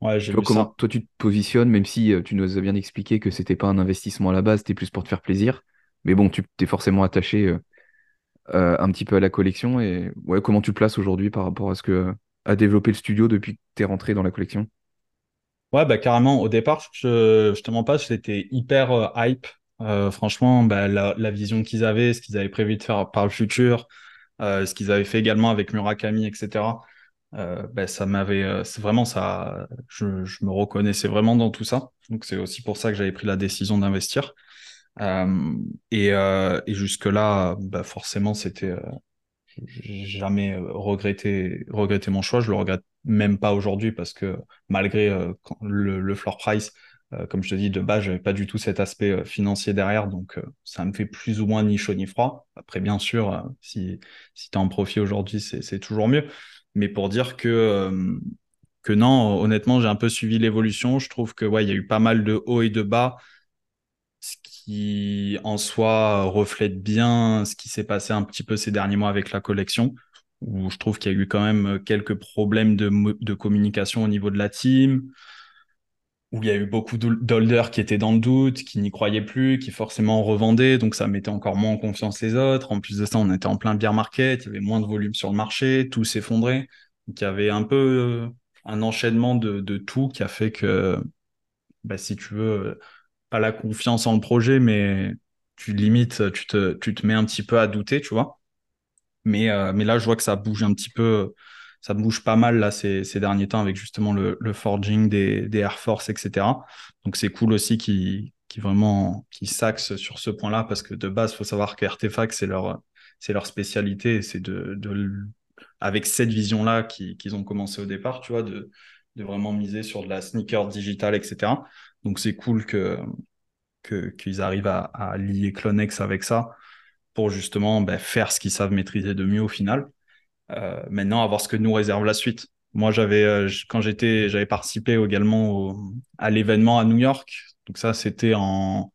Ouais, j'ai comment toi tu te positionnes, même si euh, tu nous as bien expliqué que c'était pas un investissement à la base, c'était plus pour te faire plaisir. Mais bon, tu t'es forcément attaché euh, euh, un petit peu à la collection. Et ouais, comment tu te places aujourd'hui par rapport à ce que a développé le studio depuis que tu es rentré dans la collection? Ouais, bah carrément. Au départ, je, je te mens pas, j'étais hyper hype. Franchement, bah, la, vision qu'ils avaient, ce qu'ils avaient prévu de faire par le futur, ce qu'ils avaient fait également avec Murakami, etc. Euh, ben, ça m'avait, euh, c'est vraiment ça, je, me reconnaissais vraiment dans tout ça. Donc c'est aussi pour ça que j'avais pris la décision d'investir. et, et jusque-là, bah forcément, c'était jamais regretté, regretté mon choix. Je le regrette même pas aujourd'hui parce que malgré le, le floor price, euh, comme je te dis, de base, j'avais pas du tout cet aspect euh, financier derrière, donc euh, ça me fait plus ou moins ni chaud ni froid. Après, bien sûr, si, si tu en profit aujourd'hui, c'est toujours mieux. Mais pour dire que, que non, honnêtement, j'ai un peu suivi l'évolution. Je trouve que ouais, y a eu pas mal de hauts et de bas, ce qui en soi reflète bien ce qui s'est passé un petit peu ces derniers mois avec la collection où je trouve qu'il y a eu quand même quelques problèmes de, de communication au niveau de la team, où il y a eu beaucoup d'holders qui étaient dans le doute, qui n'y croyaient plus, qui forcément revendaient, donc ça mettait encore moins en confiance les autres. En plus de ça, on était en plein bear market, il y avait moins de volume sur le marché, tout s'effondrait. Donc il y avait un peu euh, un enchaînement de, de, tout qui a fait que, bah, si tu veux, euh, pas la confiance en le projet, mais tu limites, tu te, tu te mets un petit peu à douter, tu vois. Mais, euh, mais là, je vois que ça bouge un petit peu ça bouge pas mal là ces, derniers temps avec justement le, forging des, Air Force, etc. Donc c'est cool aussi qui qui vraiment qui s'axe sur ce point-là parce que de base, faut savoir que Artefact c'est leur c'est leur spécialité, c'est de, avec cette vision-là qu'ils ont commencé au départ, tu vois, de, de vraiment miser sur de la sneaker digitale, etc. Donc c'est cool que qu'ils arrivent à, à, lier Clonex avec ça pour justement ben, faire ce qu'ils savent maîtriser de mieux au final. Euh, maintenant, à voir ce que nous réserve la suite. Moi, j'avais, euh, quand j'étais, j'avais participé également à l'événement à New York. Donc ça, c'était en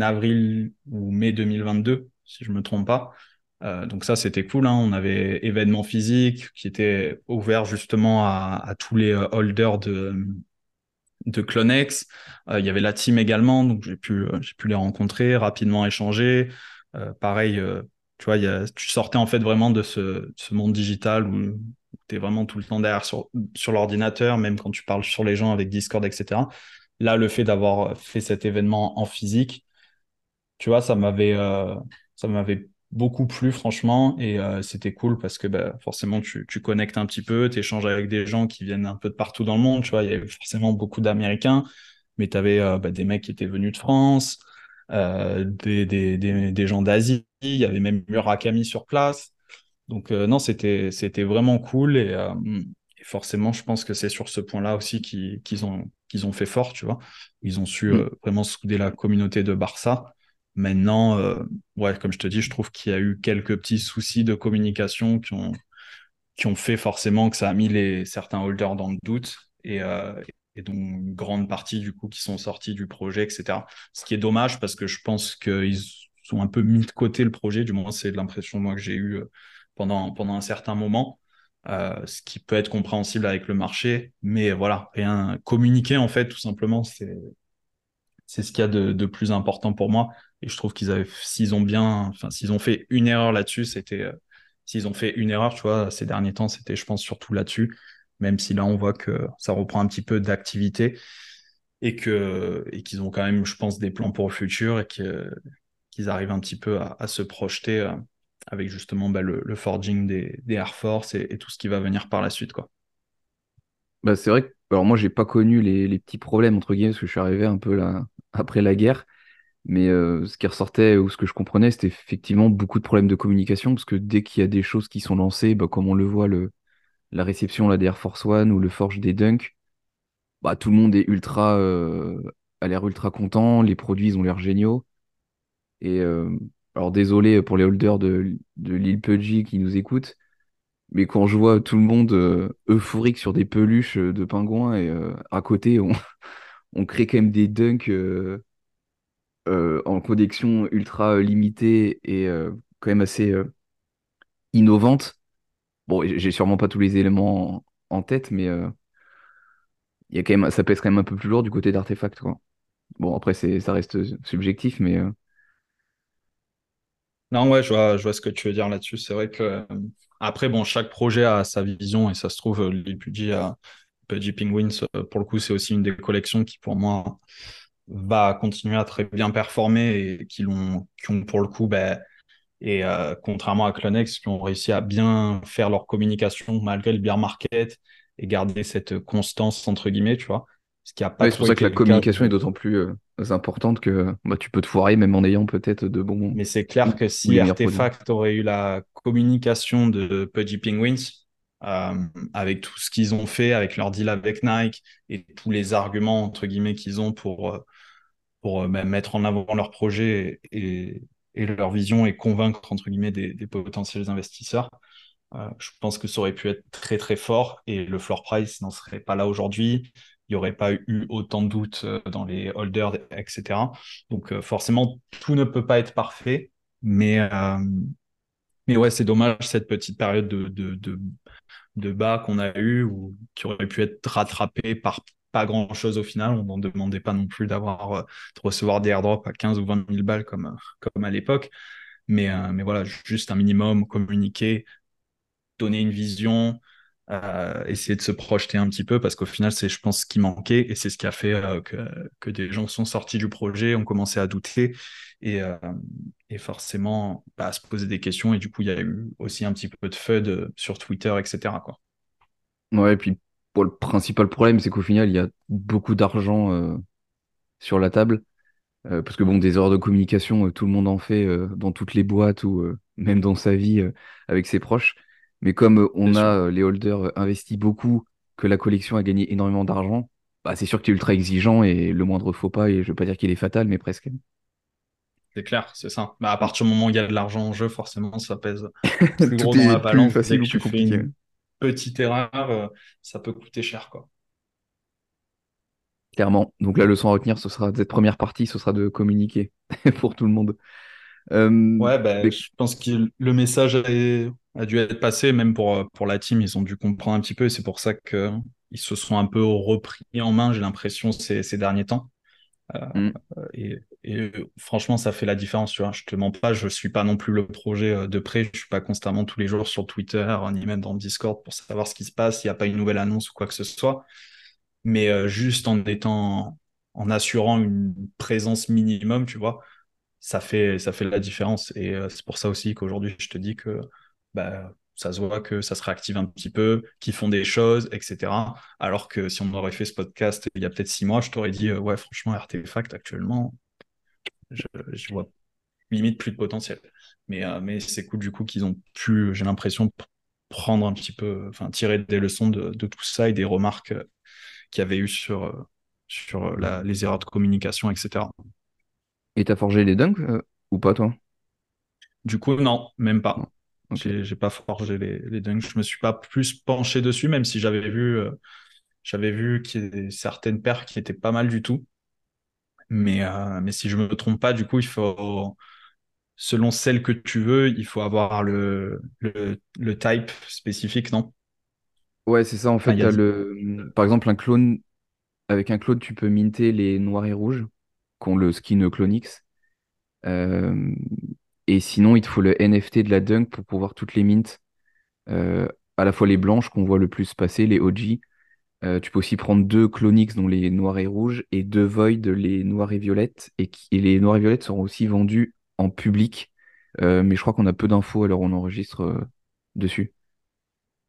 avril ou mai 2022, si je me trompe pas. Euh, donc ça, c'était cool. Hein. On avait événement physique qui était ouvert justement à, à tous les holders de, de Clonex. il y avait la team également, donc j'ai pu, j'ai pu les rencontrer, rapidement échanger. pareil, tu vois, tu sortais en fait vraiment de ce, monde digital où tu es vraiment tout le temps derrière sur, l'ordinateur, même quand tu parles sur les gens avec Discord, etc. Là, le fait d'avoir fait cet événement en physique, tu vois, ça m'avait euh, ça m'avait beaucoup plu, franchement, et euh, c'était cool parce que bah, forcément, tu, tu connectes un petit peu, tu échanges avec des gens qui viennent un peu de partout dans le monde, tu vois, il y avait forcément beaucoup d'Américains, mais tu avais euh, bah, des mecs qui étaient venus de France, des, des, des, gens d'Asie, il y avait même Murakami sur place. Donc euh, non, c'était c'était vraiment cool et, euh, et, forcément, je pense que c'est sur ce point-là aussi qu'ils ont qu'ils ont fait fort, tu vois. Ils ont su mm. vraiment souder la communauté de Barça. Maintenant, ouais, comme je te dis, je trouve qu'il y a eu quelques petits soucis de communication qui ont qui ont fait forcément que ça a mis les certains holders dans le doute et, et donc une grande partie du coup qui sont sortis du projet, etc. Ce qui est dommage parce que je pense qu'ils ont un peu mis de côté le projet, du moins c'est l'impression moi que j'ai eu euh, pendant, pendant un certain moment, euh, ce qui peut être compréhensible avec le marché, mais voilà, rien communiquer en fait tout simplement, c'est ce qu'il y a de, de, plus important pour moi. Et je trouve qu'ils avaient, s'ils ont bien, enfin s'ils ont fait une erreur là-dessus, c'était euh, s'ils ont fait une erreur, tu vois, ces derniers temps, c'était je pense surtout là-dessus même si là on voit que ça reprend un petit peu d'activité et que et qu'ils ont quand même, je pense, des plans pour le futur et qu'ils arrivent un petit peu à, se projeter euh, avec justement bah, le, forging des, Air Force et, tout ce qui va venir par la suite, quoi. Bah, c'est vrai que alors moi j'ai pas connu les, petits problèmes entre guillemets parce que je suis arrivé un peu là après la guerre. Mais euh, ce qui ressortait ou ce que je comprenais, c'était effectivement beaucoup de problèmes de communication, parce que dès qu'il y a des choses qui sont lancées, bah, comme on le voit, le, la réception là, des Air Force One ou le Forge des Dunk, bah, tout le monde est ultra, euh, a l'air ultra content, les produits ils ont l'air géniaux. Et euh, alors désolé pour les holders de, de Lil Pudgy qui nous écoutent, mais quand je vois tout le monde euh, euphorique sur des peluches de pingouins et à côté on, crée quand même des dunks en connexion ultra limitée et quand même assez innovante Bon, j'ai sûrement pas tous les éléments en, tête, mais euh, ça pèse quand même un peu plus lourd du côté d'artefact. Bon, après, ça reste subjectif, mais. Euh, non, ouais, je vois, je vois ce que tu veux dire là-dessus. C'est vrai que. Euh, après, bon, chaque projet a sa vision et ça se trouve, les budgets à Pudgy Penguins, pour le coup, c'est aussi une des collections qui, pour moi, va continuer à très bien performer et qui, l'ont, qui ont, pour le coup, ben, et euh, contrairement à Clonex, qui ont réussi à bien faire leur communication malgré le bear market et garder cette constance, entre guillemets, tu vois. C'est pour ça que la cas. communication est d'autant plus euh, importante que bah, tu peux te foirer même en ayant peut-être de bons Mais c'est clair que si produits. Artefact aurait eu la communication de Pudgy Penguins, euh, avec tout ce qu'ils ont fait, avec leur deal avec Nike et tous les arguments, entre guillemets, qu'ils ont pour, euh, pour bah, mettre en avant leur projet et, et leur vision et convaincre, entre guillemets, des, des potentiels investisseurs, euh, je pense que ça aurait pu être très, très fort et le floor price n'en serait pas là aujourd'hui. Il n'y aurait pas eu autant de doutes euh, dans les holders, etc. Donc, euh, forcément, tout ne peut pas être parfait, mais, euh, mais ouais, c'est dommage cette petite période de, de, de, bas qu'on a eu ou qui aurait pu être rattrapé par pas grand chose au final. On n'en demandait pas non plus d'avoir de recevoir des airdrops à 15 ou 20 000 balles comme, comme à l'époque. Mais, mais voilà, juste un minimum, communiquer, donner une vision, euh, essayer de se projeter un petit peu parce qu'au final, c'est, je pense, ce qui manquait et c'est ce qui a fait euh, que, que des gens sont sortis du projet, ont commencé à douter et, euh, et forcément bah, à se poser des questions. Et du coup, il y a eu aussi un petit peu de FUD sur Twitter, etc. Quoi. Ouais, et puis le principal problème, c'est qu'au final, il y a beaucoup d'argent euh, sur la table. Parce que bon, des erreurs de communication, tout le monde en fait dans toutes les boîtes ou même dans sa vie avec ses proches. Mais comme euh, on a sûr. euh, les holders euh, investi beaucoup, que la collection a gagné énormément d'argent, bah, c'est sûr que tu es ultra exigeant et le moindre faux pas, et je veux pas dire qu'il est fatal, mais presque. C'est clair, c'est ça. Bah, à partir du moment où il y a de l'argent en jeu, forcément, ça pèse plus gros dans la est balance. Dès que tu fais une petite erreur, ça peut coûter cher, quoi. Clairement. Donc la leçon à retenir, ce sera cette première partie, ce sera de communiquer pour tout le monde. Euh, Ouais, mais- je pense que le message a, a dû être passé, même pour, euh, pour la team, ils ont dû comprendre un petit peu, et c'est pour ça que ils se sont un peu repris en main, j'ai l'impression, ces, ces derniers temps. Euh, Hmm, et, et, euh, franchement, ça fait la différence, tu vois. Je te mens pas, je suis pas non plus le projet euh, de près, je suis pas constamment tous les jours sur Twitter, ni même dans le Discord pour savoir ce qui se passe, il n'y a pas une nouvelle annonce ou quoi que ce soit. Mais euh, juste en étant, en assurant une présence minimum, tu vois, ça fait, ça fait la différence. Et euh, c'est pour ça aussi qu'aujourd'hui, je te dis que bah, ça se voit que ça se réactive un petit peu, qu'ils font des choses, etc. Alors que si on aurait fait ce podcast il y a peut-être six mois, je t'aurais dit, euh, ouais, franchement, Artefact, actuellement, je, je vois limite plus de potentiel. Mais, euh, mais c'est cool du coup qu'ils ont pu, j'ai l'impression, prendre un petit peu, enfin, tirer des leçons de, de tout ça et des remarques euh, qu'il y avait eu sur, sur la- les erreurs de communication, etc. Et t'as forgé les dunks ou pas, toi? Du coup, non, même pas. Ok. J'ai pas forgé les, les dunks. Je me suis pas plus penché dessus, même si j'avais vu, euh, j'avais vu qu'il y avait certaines paires qui étaient pas mal du tout. Mais, euh, mais si je me trompe pas, du coup, il faut, selon celle que tu veux, il faut avoir le, le, le type spécifique, non? Ouais, c'est ça. En fait, il y a t'as des- le, par exemple, un clone. Avec un clone, tu peux minter les noirs et rouges, qui ont le skin Clonix. Euh, et sinon, il te faut le NFT de la dunk pour pouvoir toutes les mints. Euh, à la fois les blanches qu'on voit le plus passer, les OG. Euh, tu peux aussi prendre deux Clonix, dont les noirs et rouges, et deux Void, les noirs et violettes. Et, qui- et les noirs et violettes seront aussi vendus en public. Euh, mais je crois qu'on a peu d'infos alors on enregistre dessus.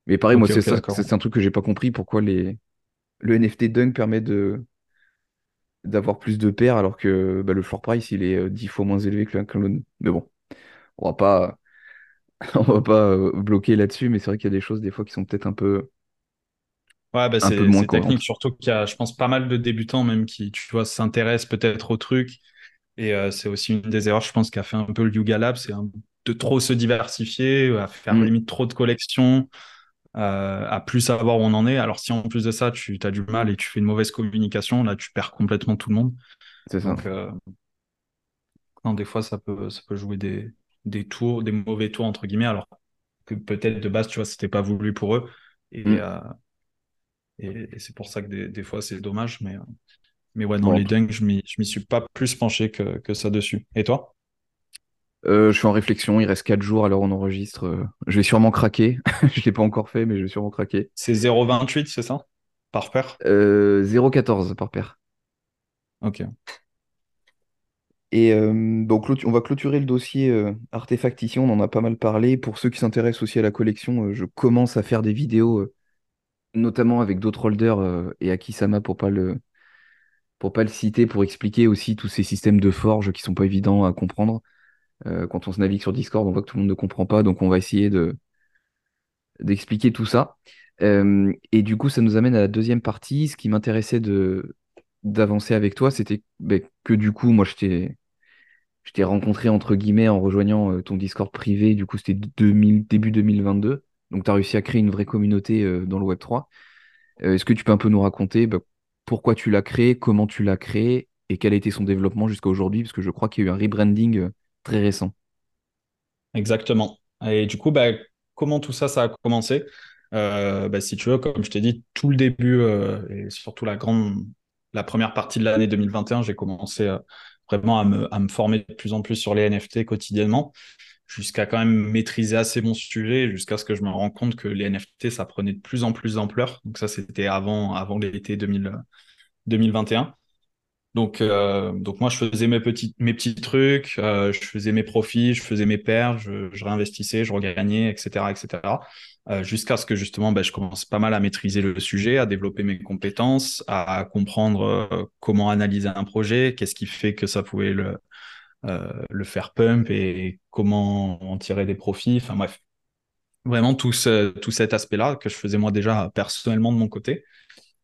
Mais pareil, moi, c'est ça, c'est un truc que j'ai pas compris. Pourquoi les... le NFT Dunk permet de d'avoir plus de paires alors que bah, le floor price il est euh, 10 fois moins élevé que le clone. Mais bon, on va pas, on va pas euh, bloquer là-dessus, mais c'est vrai qu'il y a des choses des fois qui sont peut-être un peu, Ouais, bah c'est technique, cohérentes. surtout qu'il y a, je pense, pas mal de débutants même qui, tu vois, s'intéressent peut-être au truc. Et euh, c'est aussi une des erreurs, je pense, qu'a fait un peu le Yuga Lab, c'est de trop se diversifier, à faire Mm, limite trop de collections, euh, à plus savoir où on en est. Alors si en plus de ça, tu as du mal et tu fais une mauvaise communication, là, tu perds complètement tout le monde. c'est ça. Donc, euh, non, des fois, ça peut, ça peut jouer des, des tours, des mauvais tours, entre guillemets, alors que peut-être de base, tu vois, c'était pas voulu pour eux. Et, Mm. euh, et, et c'est pour ça que des, des fois, c'est dommage. Mais, euh, mais ouais, Bon, les dunks, je m'y suis pas plus penché que, que ça dessus. Et toi? euh, je suis en réflexion, il reste 4 jours alors on enregistre. je vais sûrement craquer. Je l'ai pas encore fait, mais je vais sûrement craquer. C'est 0,28, c'est ça? Par paire? Euh, 0,14 par paire. Ok. Et euh, donc, on va clôturer le dossier euh, artefact ici, on en a pas mal parlé. Pour ceux qui s'intéressent aussi à la collection, euh, je commence à faire des vidéos, euh, notamment avec d'autres holders et Akisama pour pas le, pour pas le citer, pour expliquer aussi tous ces systèmes de forge qui sont pas évidents à comprendre. Quand on se navigue sur Discord, on voit que tout le monde ne comprend pas, donc on va essayer de d'expliquer tout ça. Et du coup, ça nous amène à la deuxième partie. Ce qui m'intéressait de d'avancer avec toi, c'était ben, que du coup, moi, je t'ai je t'ai rencontré entre guillemets en rejoignant euh, ton Discord privé. Du coup, c'était début 2022. Donc, tu as réussi à créer une vraie communauté euh, dans le Web 3. Est-ce que tu peux un peu nous raconter ben, pourquoi tu l'as créé, comment tu l'as créé et quel a été son développement jusqu'à aujourd'hui? Parce que je crois qu'il y a eu un rebranding très récent. Exactement. Et du coup, bah, comment tout ça, ça a commencé? Euh, bah, Si tu veux, comme je t'ai dit, tout le début euh, et surtout la grande, la première partie de l'année 2021, j'ai commencé euh, vraiment à me, à me, former de plus en plus sur les NFT quotidiennement, jusqu'à quand même maîtriser assez mon sujet, jusqu'à ce que je me rende compte que les NFT, ça prenait de plus en plus d'ampleur. Donc ça, c'était avant, avant l'été 2021. Donc, euh, donc moi, je faisais mes petits, mes petits trucs, euh, je faisais mes profits, je faisais mes paires, je, réinvestissais, je regagnais, etc., etc. Euh, jusqu'à ce que justement, ben, je commence pas mal à maîtriser le sujet, à développer mes compétences, à comprendre comment analyser un projet, qu'est-ce qui fait que ça pouvait le, le faire pump et comment en tirer des profits. Enfin bref, vraiment tout, ce, tout cet aspect-là que je faisais moi déjà personnellement de mon côté.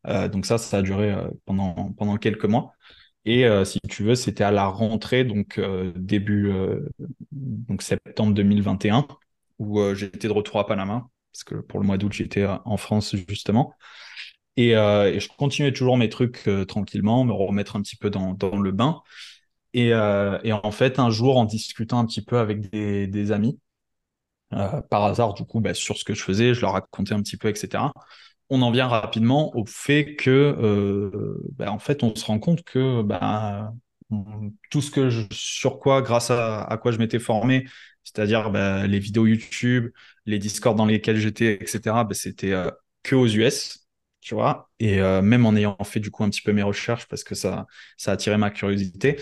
Donc ça, ça a duré pendant, pendant quelques mois. Et euh, si tu veux, c'était à la rentrée, donc euh, début euh, donc septembre 2021, où j'étais de retour à Panama, parce que pour le mois d'août, j'étais en France justement. Et, je continuais toujours mes trucs tranquillement, me remettre un petit peu dans, dans le bain. Et, en fait, un jour, en discutant un petit peu avec des, des amis, par hasard, du coup, bah, sur ce que je faisais, je leur racontais un petit peu, etc on en vient rapidement au fait que, euh, bah, en fait, on se rend compte que bah, tout ce que je, sur quoi, grâce à, quoi je m'étais formé, c'est-à-dire bah, les vidéos YouTube, les Discords dans lesquels j'étais, etc., c'était euh, que aux US, tu vois. Et euh, même en ayant fait du coup un petit peu mes recherches parce que ça, ça a attiré ma curiosité,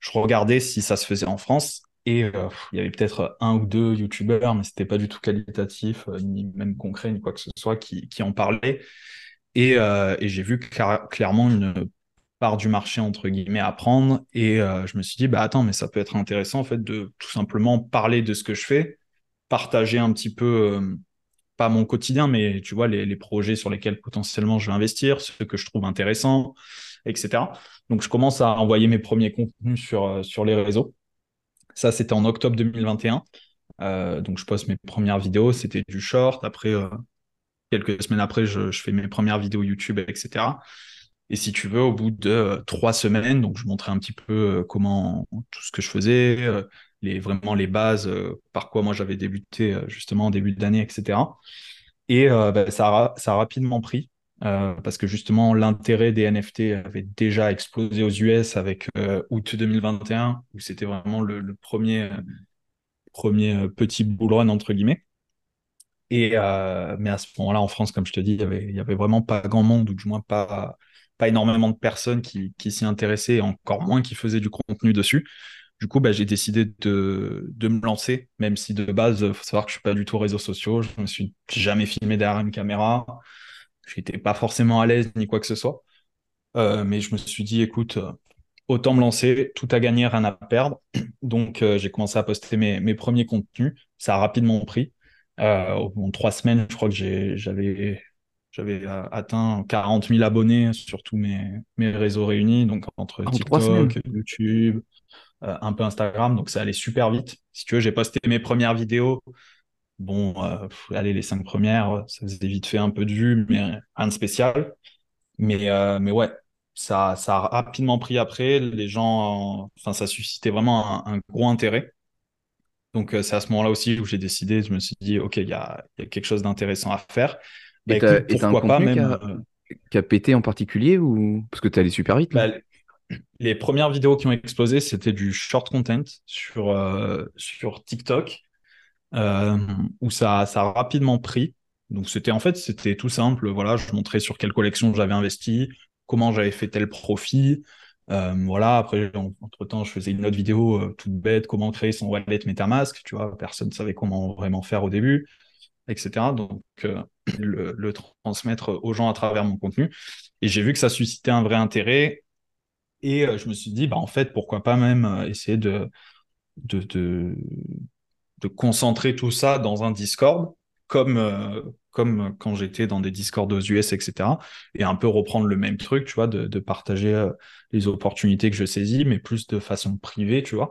je regardais si ça se faisait en France et euh, il y avait peut-être un ou deux youtubeurs, mais c'était pas du tout qualitatif, euh, ni même concret, ni quoi que ce soit, qui, qui en parlaient. Et, euh, et j'ai vu clairement une part du marché, entre guillemets, à prendre. Et je me suis dit, bah attends, mais ça peut être intéressant, en fait, de tout simplement parler de ce que je fais, partager un petit peu, pas mon quotidien, mais tu vois, les, les projets sur lesquels potentiellement je vais investir, ce que je trouve intéressant, etc. Donc, je commence à envoyer mes premiers contenus sur, sur les réseaux. Ça, c'était en octobre 2021. Euh, donc, je poste mes premières vidéos. C'était du short. Après, euh, quelques semaines après, je, fais mes premières vidéos YouTube, etc. Et si tu veux, au bout de euh, trois semaines, je montrais un petit peu comment tout ce que je faisais, les, vraiment les bases, par quoi moi j'avais débuté justement en début d'année, etc. Et bah, ça a rapidement pris. Euh, parce que justement l'intérêt des NFT avait déjà explosé aux US avec euh, août 2021 où c'était vraiment le, premier premier petit bull run entre guillemets et mais à ce moment-là en France comme je te dis il y avait vraiment pas grand monde ou du moins pas pas énormément de personnes qui, s'y intéressaient encore moins qui faisaient du contenu dessus du coup, bah, j'ai décidé de, de, me lancer, même si de base, il faut savoir que je suis pas du tout réseaux sociaux. Je me suis jamais filmé derrière une caméra. J'étais pas forcément à l'aise ni quoi que ce soit. Euh, mais je me suis dit, écoute, euh, autant me lancer, tout à gagner, rien à perdre. Donc, euh, j'ai commencé à poster mes, mes, premiers contenus. Ça a rapidement pris. en trois semaines, je crois que j'avais j'avais atteint 40 000 abonnés sur tous mes, mes réseaux réunis, donc entre TikTok, YouTube, un peu Instagram. Donc, ça allait super vite. Si tu veux, j'ai posté mes premières vidéos Bon, euh, allez, les cinq premières, ça faisait vite fait un peu de vue, mais rien de spécial. Mais, euh, mais ouais, ça, ça a rapidement pris après. Les gens, enfin, ça suscitait vraiment un, gros intérêt. Donc, euh, c'est à ce moment-là aussi où j'ai décidé, je me suis dit, OK, il y a, y a, quelque chose d'intéressant à faire. Bah, et pourquoi pas même. Qui a, pété en particulier ou parce que tu allé super vite bah, Les premières vidéos qui ont explosé, c'était du short content sur, sur TikTok euh, où ça, a rapidement pris. Donc c'était en fait c'était tout simple. Voilà, je montrais sur quelle collection j'avais investi, comment j'avais fait tel profit. Euh, voilà. Après, entre temps, je faisais une autre vidéo euh, toute bête, comment créer son wallet MetaMask. Tu vois, personne ne savait comment vraiment faire au début, etc. Donc le, transmettre aux gens à travers mon contenu. Et j'ai vu que ça suscitait un vrai intérêt. Et je me suis dit, bah, en fait, pourquoi pas même essayer de, de, de concentrer tout ça dans un Discord, comme, comme quand j'étais dans des Discords aux US, etc. Et un peu reprendre le même truc, tu vois, de, partager les opportunités que je saisis, mais plus de façon privée, tu vois.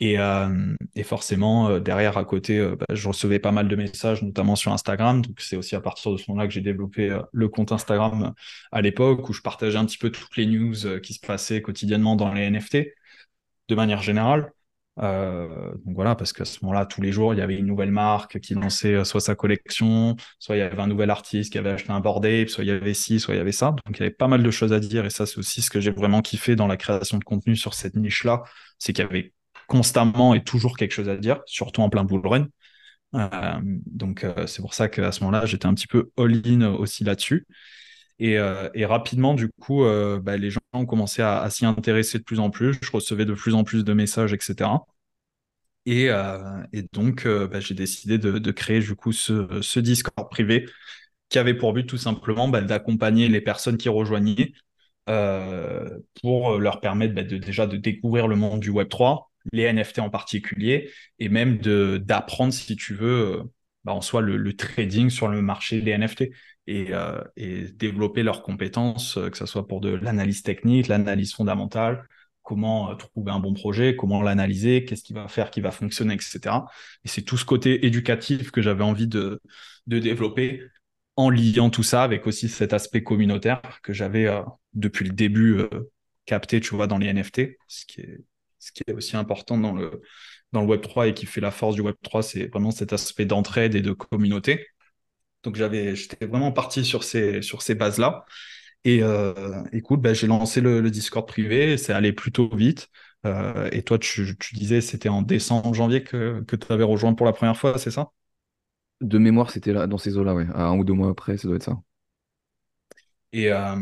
Et, euh, et, forcément, euh, derrière, à côté, euh, bah, je recevais pas mal de messages, notamment sur Instagram. Donc, c'est aussi à partir de ce moment-là que j'ai développé le compte Instagram à l'époque, où je partageais un petit peu toutes les news qui se passaient quotidiennement dans les NFT, de manière générale. Donc voilà, parce qu'à ce moment-là, tous les jours, il y avait une nouvelle marque qui lançait soit sa collection, soit il y avait un nouvel artiste qui avait acheté un board soit il y avait ci, soit il y avait ça. Donc il y avait pas mal de choses à dire, et ça, c'est aussi ce que j'ai vraiment kiffé dans la création de contenu sur cette niche-là, c'est qu'il y avait constamment et toujours quelque chose à dire, surtout en plein bull. Euh, donc euh, c'est pour ça qu'à ce moment-là, j'étais un petit peu all-in aussi là-dessus. Et, euh, rapidement, du coup, bah, les gens ont commencé à, s'y intéresser de plus en plus. Je recevais de plus en plus de messages, etc. Et, donc, bah, j'ai décidé de, créer du coup ce, Discord privé qui avait pour but tout simplement bah, d'accompagner les personnes qui rejoignaient pour leur permettre de, déjà de découvrir le monde du Web 3, les NFT en particulier, et même d'apprendre, si tu veux, euh, bah, en soi, le, trading sur le marché des NFT et, euh, et développer leurs compétences, euh, que ce soit pour de l'analyse technique, l'analyse fondamentale, comment trouver un bon projet, comment l'analyser, qu'est-ce qui va faire, qui va fonctionner, etc. Et c'est tout ce côté éducatif que j'avais envie de, développer en liant tout ça avec aussi cet aspect communautaire que j'avais depuis le début capté, tu vois, dans les NFT, ce qui est aussi important dans le, dans le Web3 et qui fait la force du Web3, c'est vraiment cet aspect d'entraide et de communauté. Donc j'avais, j'étais vraiment parti sur ces, sur ces bases-là. Et euh, écoute, bah, j'ai lancé le, Discord privé, c'est allé plutôt vite. Euh, et toi, tu, tu disais, c'était en décembre, janvier que, que tu avais rejoint pour la première fois, c'est ça? De mémoire, c'était là, dans ces eaux-là, ouais. un ou deux mois après, ça doit être ça. Et, euh,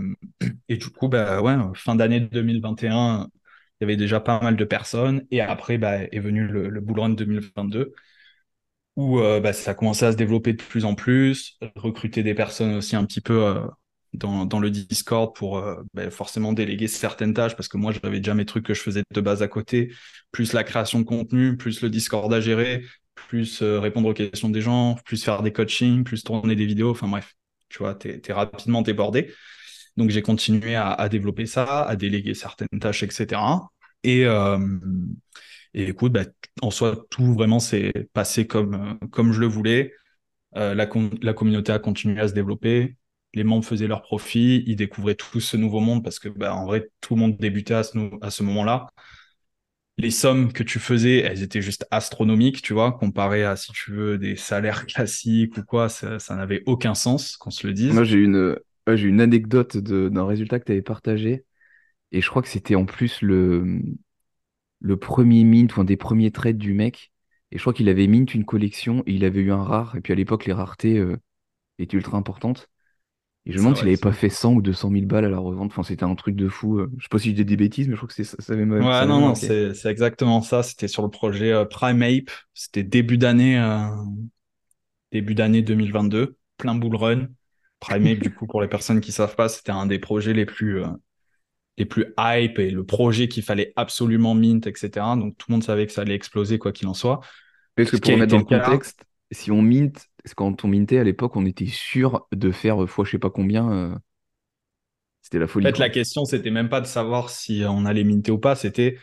et du coup, bah, ouais, fin d'année 2021, il y avait déjà pas mal de personnes. Et après, bah, est venu le, le Bull Run 2022, où euh, bah, ça a commencé à se développer de plus en plus, recruter des personnes aussi un petit peu euh, dans, dans, le Discord pour euh, bah, forcément déléguer certaines tâches, parce que moi, j'avais déjà mes trucs que je faisais de base à côté, plus la création de contenu, plus le Discord à gérer, plus répondre aux questions des gens, plus faire des coachings, plus tourner des vidéos, enfin bref, tu vois, tu es, rapidement débordé. Donc j'ai continué à, développer ça, à déléguer certaines tâches, etc. Et, euh, et écoute, bah, en soi, tout vraiment s'est passé comme, comme je le voulais. Euh, la, la, communauté a continué à se développer. Les membres faisaient leur profit, ils découvraient tout ce nouveau monde parce que, bah, en vrai, tout le monde débutait à ce, ce moment-là. Les sommes que tu faisais, elles étaient juste astronomiques, tu vois, comparé à, si tu veux, des salaires classiques ou quoi, ça, ça n'avait aucun sens qu'on se le dise. Moi, j'ai une, j'ai une anecdote d'un résultat que tu avais partagé. Et je crois que c'était en plus le, le premier mint, ou un des premiers trades du mec. Et je crois qu'il avait mint une collection et il avait eu un rare. Et puis à l'époque, les raretés euh, étaient ultra importantes. Et je me demande s'il avait pas fait 100 ou 200 000 balles à la revente. Enfin, c'était un truc de fou. Euh. Je sais pas si je dis des bêtises, mais je crois que ça, ça avait Ouais, non, non, c'est exactement ça. C'était sur le projet euh, Prime Ape. C'était début d'année début d'année 2022. Plein bull run. Primate, du coup, pour les personnes qui savent pas, c'était un des projets les plus, euh, les plus hype et le projet qu'il fallait absolument mint, etc. Donc tout le monde savait que ça allait exploser quoi qu'il en soit. Parce que pour remettre dans le contexte, si on mint, quand on mintait à l'époque, on était sûr de faire fois je sais pas combien. Euh, c'était la folie. En fait, la question, c'était même pas de savoir si on allait minter ou pas, c'était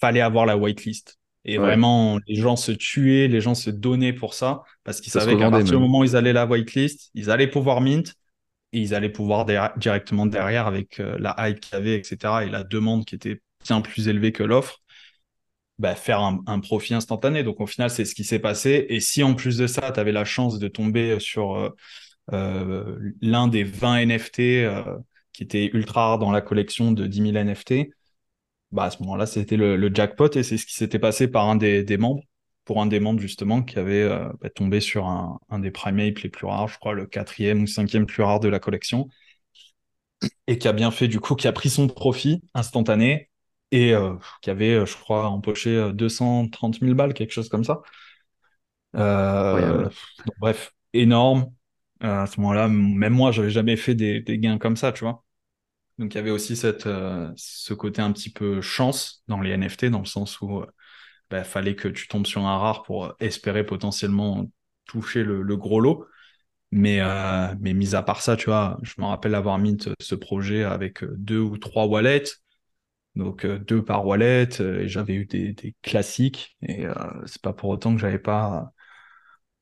fallait avoir la whitelist. Et vraiment, les gens se tuaient, les gens se donnaient pour ça, parce qu'ils savaient qu'à partir du moment où ils allaient la whitelist, ils allaient pouvoir mint, et ils allaient pouvoir directement derrière, avec euh, la hype qu'il y avait, etc., et la demande qui était bien plus élevée que l'offre, bah, faire un, profit instantané. Donc au final, c'est ce qui s'est passé. Et si en plus de ça, tu avais la chance de tomber sur euh, euh, l'un des 20 NFT qui était ultra rare dans la collection de 10 000 NFT, bah, à ce moment-là, c'était le, jackpot et c'est ce qui s'était passé par un des, membres, pour un des membres justement qui avait euh, bah, tombé sur un, des primates les plus rares, je crois le quatrième ou cinquième plus rare de la collection, et qui a bien fait du coup, qui a pris son profit instantané et euh, qui avait, euh, je crois, empoché 230 000 balles, quelque chose comme ça. bref, énorme. à ce moment-là, même moi, j'avais jamais fait des, des gains comme ça, tu vois. Donc il y avait aussi cette, ce côté un petit peu chance dans les NFT, dans le sens où il bah, fallait que tu tombes sur un rare pour espérer potentiellement toucher le, gros lot. Mais, mais mis à part ça, tu vois, je me rappelle avoir mis ce projet avec deux ou trois wallets donc euh, deux par wallet, euh, et j'avais eu des, des, classiques, et euh, c'est pas pour autant que j'avais pas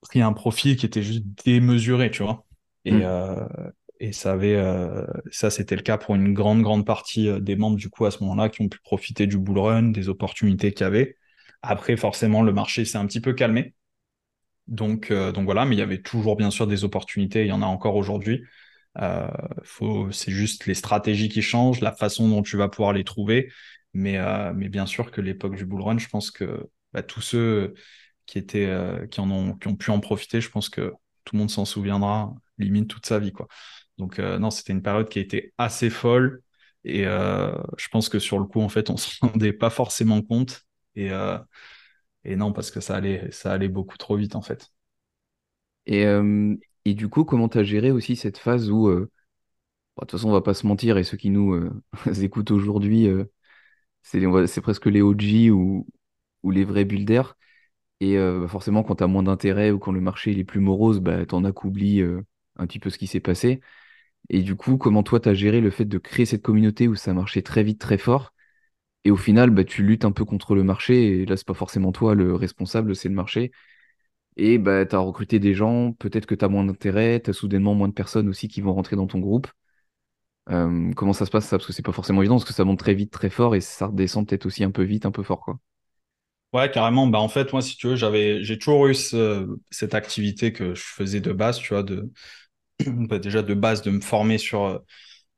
pris un profil qui était juste démesuré, tu vois. Et, mm. Et ça avait, ça c'était le cas pour une grande grande partie des membres du coup à ce moment-là qui ont pu profiter du bull run, des opportunités qu'il y avait. Après, forcément, le marché s'est un petit peu calmé. Donc, donc voilà, mais il y avait toujours bien sûr des opportunités, il y en a encore aujourd'hui. Euh, c'est juste les stratégies qui changent, la façon dont tu vas pouvoir les trouver. Mais, euh, mais bien sûr que l'époque du bull run, je pense que bah, tous ceux qui étaient, euh, qui en ont, qui ont pu en profiter, je pense que tout le monde s'en souviendra, limite toute sa vie, quoi. Donc non, c'était une période qui a été assez folle. Et je pense que sur le coup, en fait, on se rendait pas forcément compte. Et, et non, parce que ça allait, ça allait beaucoup trop vite, en fait. Et, et du coup, comment tu as géré aussi cette phase où, euh, bah, de toute façon, on va pas se mentir, et ceux qui nous euh, écoutent aujourd'hui, euh, c'est presque les OG ou, ou les vrais builders. Et bah, forcément, quand tu as moins d'intérêt ou quand le marché est plus morose, bah, tu en as qu'oublié un petit peu ce qui s'est passé. Et du coup, comment toi, tu as géré le fait de créer cette communauté où ça marchait très vite, très fort, et au final, bah, tu luttes un peu contre le marché, et là, c'est pas forcément toi le responsable, c'est le marché. Et bah, tu as recruté des gens, peut-être que tu as moins d'intérêt, tu as soudainement moins de personnes aussi qui vont rentrer dans ton groupe. Comment ça se passe? Ça Parce que c'est pas forcément évident, parce que ça monte très vite, très fort, et ça redescend peut-être aussi un peu vite, un peu fort. quoi. Ouais, carrément. Bah, en fait, moi, si tu veux, j'ai toujours eu cette activité que je faisais de base, tu vois, de, bah, déjà de base, de me former sur,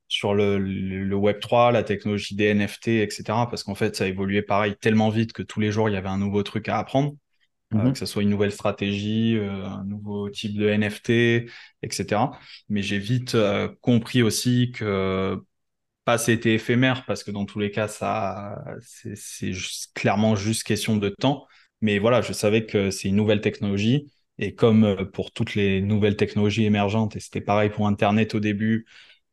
sur le, le, Web3, la technologie des NFT, etc. Parce qu'en fait, ça évoluait pareil tellement vite que tous les jours, il y avait un nouveau truc à apprendre. Euh, mhm. que ce soit une nouvelle stratégie, euh, un nouveau type de NFT, etc. Mais j'ai vite euh, compris aussi que pas c'était éphémère parce que dans tous les cas, ça, c'est clairement juste question de temps. Mais voilà, je savais que c'est une nouvelle technologie et comme pour toutes les nouvelles technologies émergentes, et c'était pareil pour Internet au début,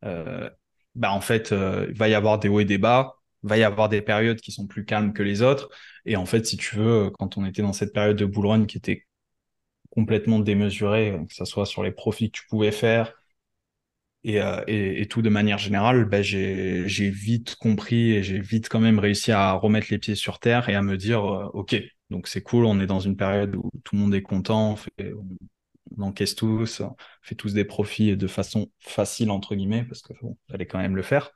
bah en fait, il va y avoir des hauts et des bas va y avoir des périodes qui sont plus calmes que les autres. Et en fait, si tu veux, quand on était dans cette période de bull run qui était complètement démesurée, que ce soit sur les profits que tu pouvais faire et, euh, et, tout de manière générale, ben j'ai vite compris et j'ai vite quand même réussi à remettre les pieds sur terre et à me dire, euh, OK, donc c'est cool, on est dans une période où tout le monde est content, on, encaisse tous, on fait tous des profits de façon facile, entre guillemets, parce que bon, quand même le faire.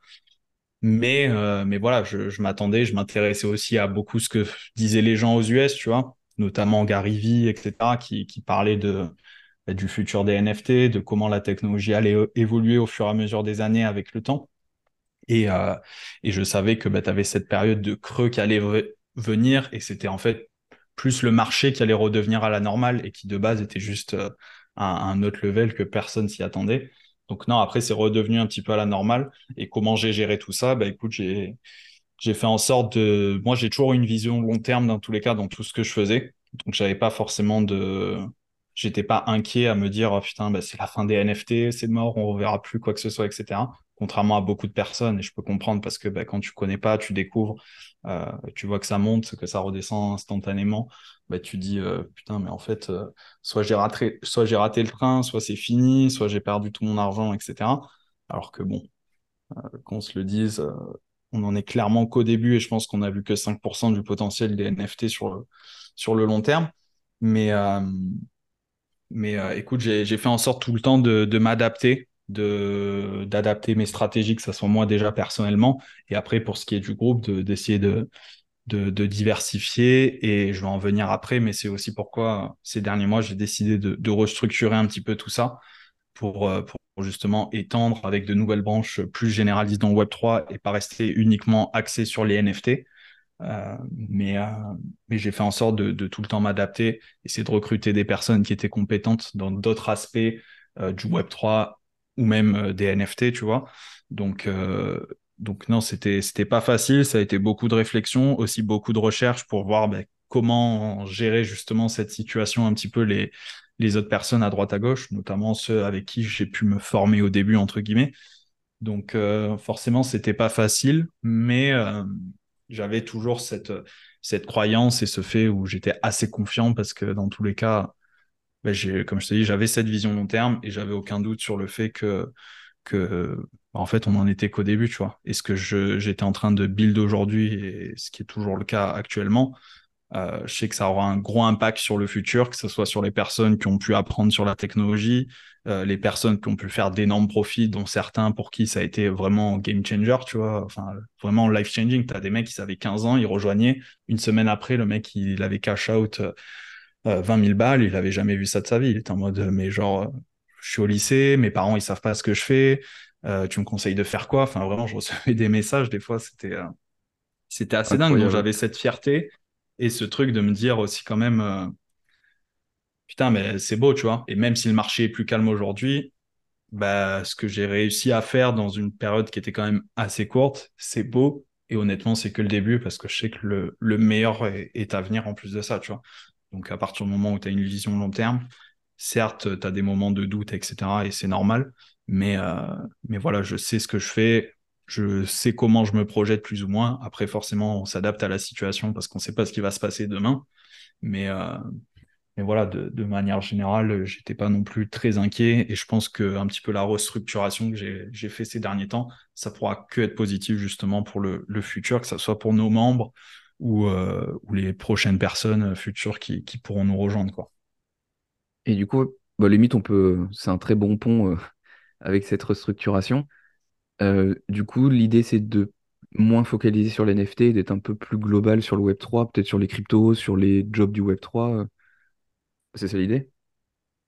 Mais, euh, mais voilà, je, je m'attendais, je m'intéressais aussi à beaucoup ce que disaient les gens aux US, tu vois, notamment Gary Vee, etc., qui, qui parlait de, bah, du futur des NFT, de comment la technologie allait évoluer au fur et à mesure des années avec le temps. Et, euh, et je savais que bah, tu avais cette période de creux qui allait venir, et c'était en fait plus le marché qui allait redevenir à la normale et qui de base était juste euh, un, un autre level que personne s'y attendait. Donc non, après, c'est redevenu un petit peu à la normale. Et comment j'ai géré tout ça? Bah écoute, j'ai j'ai fait en sorte de... Moi, j'ai toujours une vision long terme dans tous les cas, dans tout ce que je faisais. Donc, j'avais pas forcément de... J'étais pas inquiet à me dire, oh, putain, bah, c'est la fin des NFT, c'est mort, on reverra plus quoi que ce soit, etc. Contrairement à beaucoup de personnes, et je peux comprendre parce que bah, quand tu connais pas, tu découvres, euh, tu vois que ça monte, que ça redescend instantanément bah, tu dis euh, putain, mais en fait, euh, soit j'ai raté, le train, soit c'est fini, soit j'ai perdu tout mon argent, etc. Alors que bon, qu'on se le dise, on en est clairement qu'au début et je pense qu'on a vu que 5% du potentiel des NFT sur le, long terme. Mais, mais écoute, j'ai fait en sorte tout le temps de m'adapter de d'adapter mes stratégies que ça soit moi déjà personnellement et après pour ce qui est du groupe d'essayer de, de, diversifier et je vais en venir après, mais c'est aussi pourquoi ces derniers mois j'ai décidé de, restructurer un petit peu tout ça pour, euh, pour justement étendre avec de nouvelles branches plus généralistes dans Web3 et pas rester uniquement axé sur les NFT. Euh, mais euh, mais j'ai fait en sorte de, de tout le temps m'adapter, essayer de recruter des personnes qui étaient compétentes dans d'autres aspects du Web3 ou même des NFT, tu vois. Donc, donc non, c'était c'était pas facile. Ça a été beaucoup de réflexion, aussi beaucoup de recherche pour voir ben, comment gérer justement cette situation un petit peu les les autres personnes à droite à gauche, notamment ceux avec qui j'ai pu me former au début entre guillemets. Donc euh, forcément, c'était pas facile, mais euh, j'avais toujours cette, cette croyance et ce fait où j'étais assez confiant parce que dans tous les cas, ben, comme je te dis, j'avais cette vision long terme et j'avais aucun doute sur le fait que, que en fait, on en était qu'au début, tu vois. Et ce que j'étais en train de build aujourd'hui et ce qui est toujours le cas actuellement, euh, je sais que ça aura un gros impact sur le futur, que ce soit sur les personnes qui ont pu apprendre sur la technologie, euh, les personnes qui ont pu faire d'énormes profits, dont certains pour qui ça a été vraiment game changer, tu vois, enfin vraiment life changing. Tu as des mecs qui avaient 15 ans, ils rejoignaient. Une semaine après, le mec, il avait cash out 20 euh, 000 balles, il avait jamais vu ça de sa vie. Il était en mode, mais genre, je suis au lycée, mes parents, ils savent pas ce que je fais, tu me conseilles de faire quoi? Enfin, vraiment, je recevais des messages, des fois, c'était c'était assez dingue. Donc, j'avais cette fierté et ce truc de me dire aussi quand même, euh, putain, mais c'est beau, tu vois. Et même si le marché est plus calme aujourd'hui, bah, ce que j'ai réussi à faire dans une période qui était quand même assez courte, c'est beau. Et honnêtement, c'est que le début parce que je sais que le, le meilleur est, à venir en plus de ça, tu vois. Donc, à partir du moment où tu as une vision long terme, certes, tu as des moments de doute, etc. Et c'est normal. Mais, euh, mais voilà, je sais ce que je fais je sais comment je me projette plus ou moins. Après, forcément, on s'adapte à la situation parce qu'on ne sait pas ce qui va se passer demain. Mais, euh, voilà, de, manière générale, j'étais pas non plus très inquiet. Et je pense que un petit peu la restructuration que j'ai fait ces derniers temps, ça pourra que être positif justement pour le, futur, que ce soit pour nos membres ou, euh, ou les prochaines personnes futures qui, qui, pourront nous rejoindre. Quoi. Et du coup, bah, limite, on peut, c'est un très bon pont euh, avec cette restructuration. Euh, du coup, l'idée, c'est de moins focaliser sur les NFT d'être un peu plus global sur le Web3, peut-être sur les cryptos, sur les jobs du Web3. Euh. C'est ça l'idée?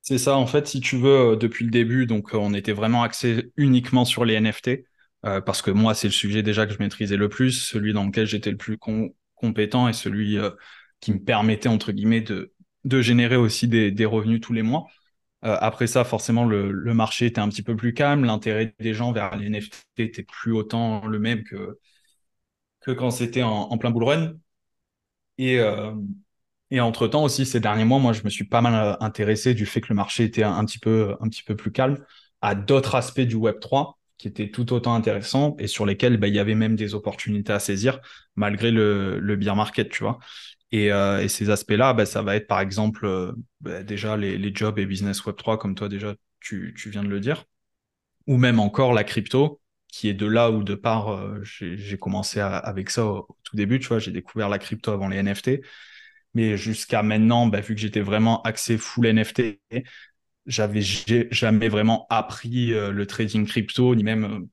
C'est ça, en fait, si tu veux, euh, depuis le début, donc on était vraiment axé uniquement sur les NFT, parce que moi, c'est le sujet déjà que je maîtrisais le plus, celui dans lequel j'étais le plus compétent et celui qui me permettait, entre guillemets, de, générer aussi des revenus tous les mois. Euh, après ça, forcément, le, marché était un petit peu plus calme. L'intérêt des gens vers les NFT était plus autant le même que, quand c'était en, plein bull euh, et entre-temps aussi, ces derniers mois, moi, je me suis pas mal euh, intéressé du fait que le marché était un, petit, peu, un petit peu plus calme à d'autres aspects du Web 3 qui étaient tout autant intéressants et sur lesquels bah, il y avait même des opportunités à saisir malgré le, le bear market, tu vois. Euh, et, ces aspects-là, bah, ça va être par exemple euh, bah, déjà les, jobs et business Web3, comme toi déjà tu, viens de le dire, ou même encore la crypto, qui est de là où de part euh, j'ai commencé avec ça au, tout début, tu vois, j'ai découvert la crypto avant les NFT, mais jusqu'à maintenant, vu que j'étais vraiment axé full NFT, j'avais jamais vraiment appris le trading crypto, ni même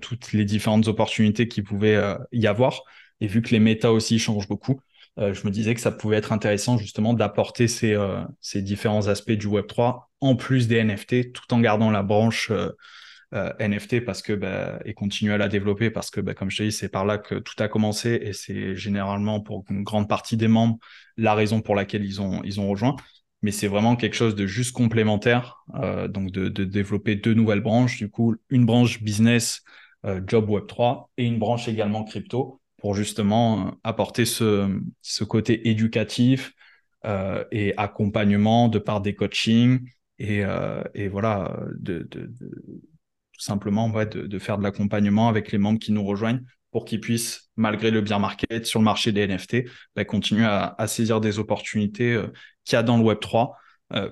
toutes les différentes opportunités qu'il pouvait y avoir. Et vu que les méta aussi changent beaucoup, euh, je me disais que ça pouvait être intéressant justement d'apporter ces, euh, différents aspects du Web3 en plus des NFT, tout en gardant la branche euh, NFT parce que bah, et continuer à la développer parce que bah, comme je te dis, c'est par là que tout a commencé et c'est généralement pour une grande partie des membres la raison pour laquelle ils ont, ils ont rejoint. Mais c'est vraiment quelque chose de juste complémentaire, donc de, développer deux nouvelles branches. Du coup, une branche business, job Web3 et une branche également crypto pour justement euh, apporter ce, côté éducatif euh, et accompagnement de par des coachings et, euh, voilà, tout simplement ouais, de, faire de l'accompagnement avec les membres qui nous rejoignent pour qu'ils puissent, malgré le bien market sur le marché des NFT, bah, continuer à, saisir des opportunités qu'il y a dans le Web3,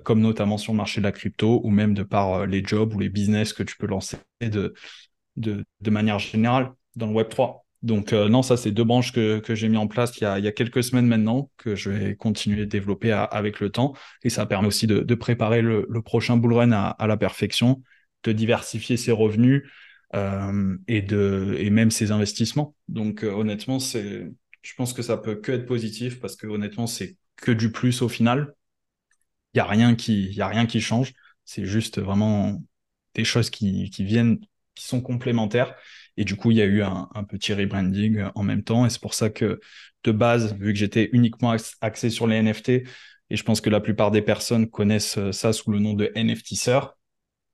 comme notamment sur le marché de la crypto ou même de par les jobs ou les business que tu peux lancer de, de, manière générale dans le Web3. Donc euh, non, ça c'est deux branches que, que j'ai mis en place il y, a, quelques semaines maintenant, que je vais continuer de développer avec le temps. Et ça permet aussi de, préparer le, prochain bull run à, la perfection, de diversifier ses revenus euh, et, de, et même ses investissements. Donc euh, honnêtement, c'est, je pense que ça peut que être positif parce que honnêtement, c'est que du plus au final. Il n'y a, rien qui, y a rien qui change. C'est juste vraiment des choses qui, qui viennent, qui sont complémentaires et du coup, il y a eu un, petit rebranding en même temps. Et c'est pour ça que, de base, vu que j'étais uniquement axé sur les NFT, et je pense que la plupart des personnes connaissent ça sous le nom de NFTisseur,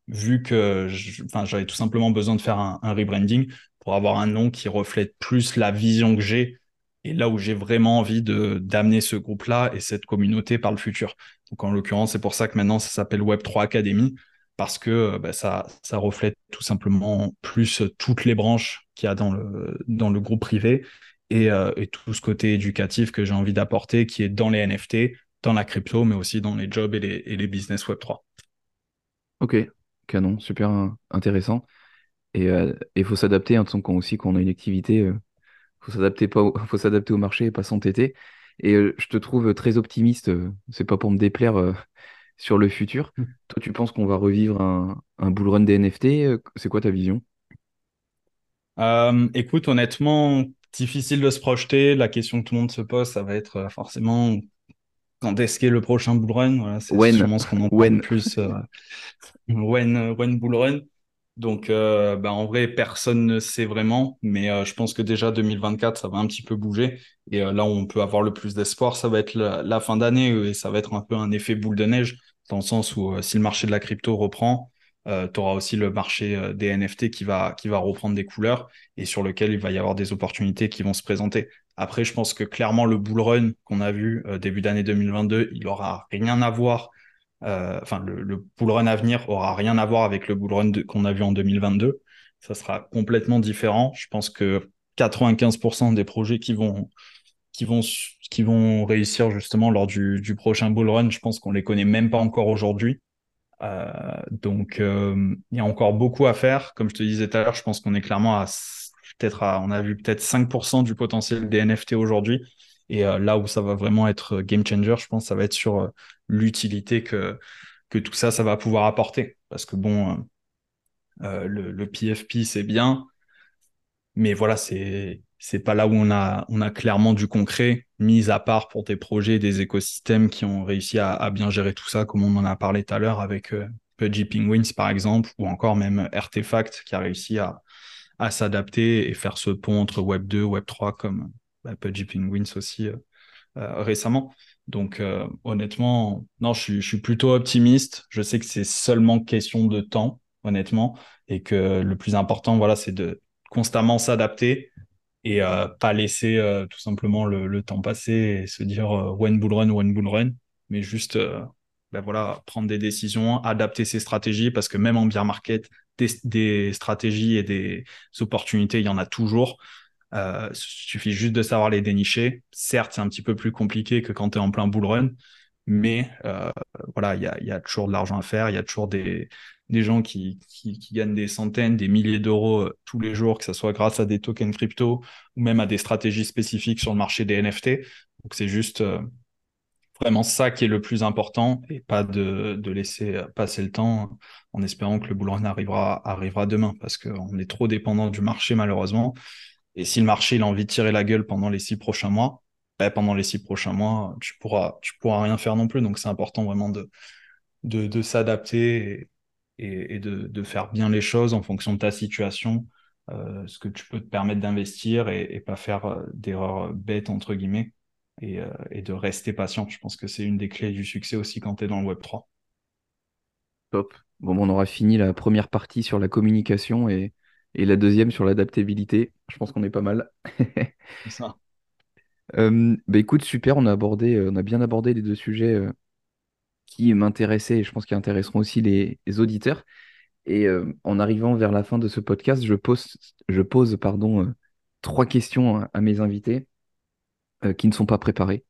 vu que j'avais tout simplement besoin de faire un, rebranding pour avoir un nom qui reflète plus la vision que j'ai et là où j'ai vraiment envie de d'amener ce groupe-là et cette communauté par le futur. Donc en l'occurrence, c'est pour ça que maintenant ça s'appelle Web3 Academy parce que bah, ça, ça reflète tout simplement plus toutes les branches qu'il y a dans le, dans le groupe privé et, et tout ce côté éducatif que j'ai envie d'apporter qui est dans les NFT, dans la crypto, mais aussi dans les jobs et les, et les business Web3. Ok, canon, super intéressant. Et il faut s'adapter, hein, aussi quand on a une activité, faut s'adapter pas faut s'adapter au marché et pas s'entêter. Et je te trouve très optimiste, c'est pas pour me déplaire sur le futur. Mmh. Toi, tu penses qu'on va revivre un, un bull run des NFT? C'est quoi ta vision? écoute, honnêtement, difficile de se projeter. La question que tout le monde se pose, ça va être forcément quand est-ce qu'est le prochain bull run? Voilà, c'est sûrement ce qu'on en parle plus. when, when bull run. Donc, euh, bah, en vrai, personne ne sait vraiment, mais euh, je pense que déjà 2024, ça va un petit peu bouger. Et euh, là on peut avoir le plus d'espoir, ça va être la, fin d'année et ça va être un peu un effet boule de neige, dans le sens où si le marché de la crypto reprend, tu auras aussi le marché des NFT qui va, reprendre des couleurs et sur lequel il va y avoir des opportunités qui vont se présenter. Après, je pense que clairement, le bull run qu'on a vu début d'année 2022, il aura rien à voir euh, enfin, le, le bull run à venir aura rien à voir avec le bull run qu'on a vu en 2022. Ça sera complètement différent. Je pense que 95% des projets qui vont, qui vont, qui vont réussir justement lors du, du prochain bull run, je pense qu'on les connaît même pas encore aujourd'hui. Euh, donc, euh, il y a encore beaucoup à faire. Comme je te disais tout à l'heure, je pense qu'on est clairement à peut-être on a vu peut-être 5% du potentiel des NFT aujourd'hui. Et euh, là où ça va vraiment être game changer, je pense, ça va être sur euh, l'utilité que, que tout ça, ça va pouvoir apporter. Parce que bon, euh, le, PFP, c'est bien, mais voilà, c'est c'est pas là où on a, on a clairement du concret, mis à part pour des projets, des écosystèmes qui ont réussi à, bien gérer tout ça, comme on en a parlé tout à l'heure avec euh, Pudgy Penguins, par exemple, ou encore même Artefact, qui a réussi à, à s'adapter et faire ce pont entre Web 2, Web 3, comme, Pudgy Penguins aussi euh, euh, récemment. Donc euh, honnêtement, non, je suis, plutôt optimiste. Je sais que c'est seulement question de temps, honnêtement, et que le plus important, voilà, c'est de constamment s'adapter et pas laisser tout simplement le, temps passer et se dire when bull run, when bull run, mais juste ben voilà, prendre des décisions, adapter ses stratégies, parce que même en bear market, des stratégies et des opportunités, il y en a toujours. Euh, suffit juste de savoir les dénicher. Certes, c'est un petit peu plus compliqué que quand tu es en plein bull run, mais euh, voilà, il y a, y a, toujours de l'argent à faire, il y a toujours des, des gens qui, qui, qui, gagnent des centaines, des milliers d'euros euh, tous les jours, que ce soit grâce à des tokens crypto ou même à des stratégies spécifiques sur le marché des NFT. Donc c'est juste euh, vraiment ça qui est le plus important et pas de, de laisser passer le temps en espérant que le bull run arrivera, arrivera demain parce qu'on est trop dépendant du marché malheureusement. Et si le marché a envie de tirer la gueule pendant les six prochains mois, ben, pendant les six prochains mois, tu pourras, tu pourras rien faire non plus. Donc c'est important vraiment de, de, s'adapter et, de, faire bien les choses en fonction de ta situation, euh, ce que tu peux te permettre d'investir et, et, pas faire euh, d'erreurs bêtes entre guillemets et, euh, et, de rester patient. Je pense que c'est une des clés du succès aussi quand tu es dans le Web 3. Top. Bon, on aura fini la première partie sur la communication et et la deuxième sur l'adaptabilité. Je pense qu'on est pas mal. C'est ça. Euh, bah écoute, super, on a abordé, euh, on a bien abordé les deux sujets euh, qui m'intéressaient et je pense qu'ils intéresseront aussi les, auditeurs. Et en arrivant vers la fin de ce podcast, je pose, je pose pardon, trois questions à, mes invités qui ne sont pas préparées,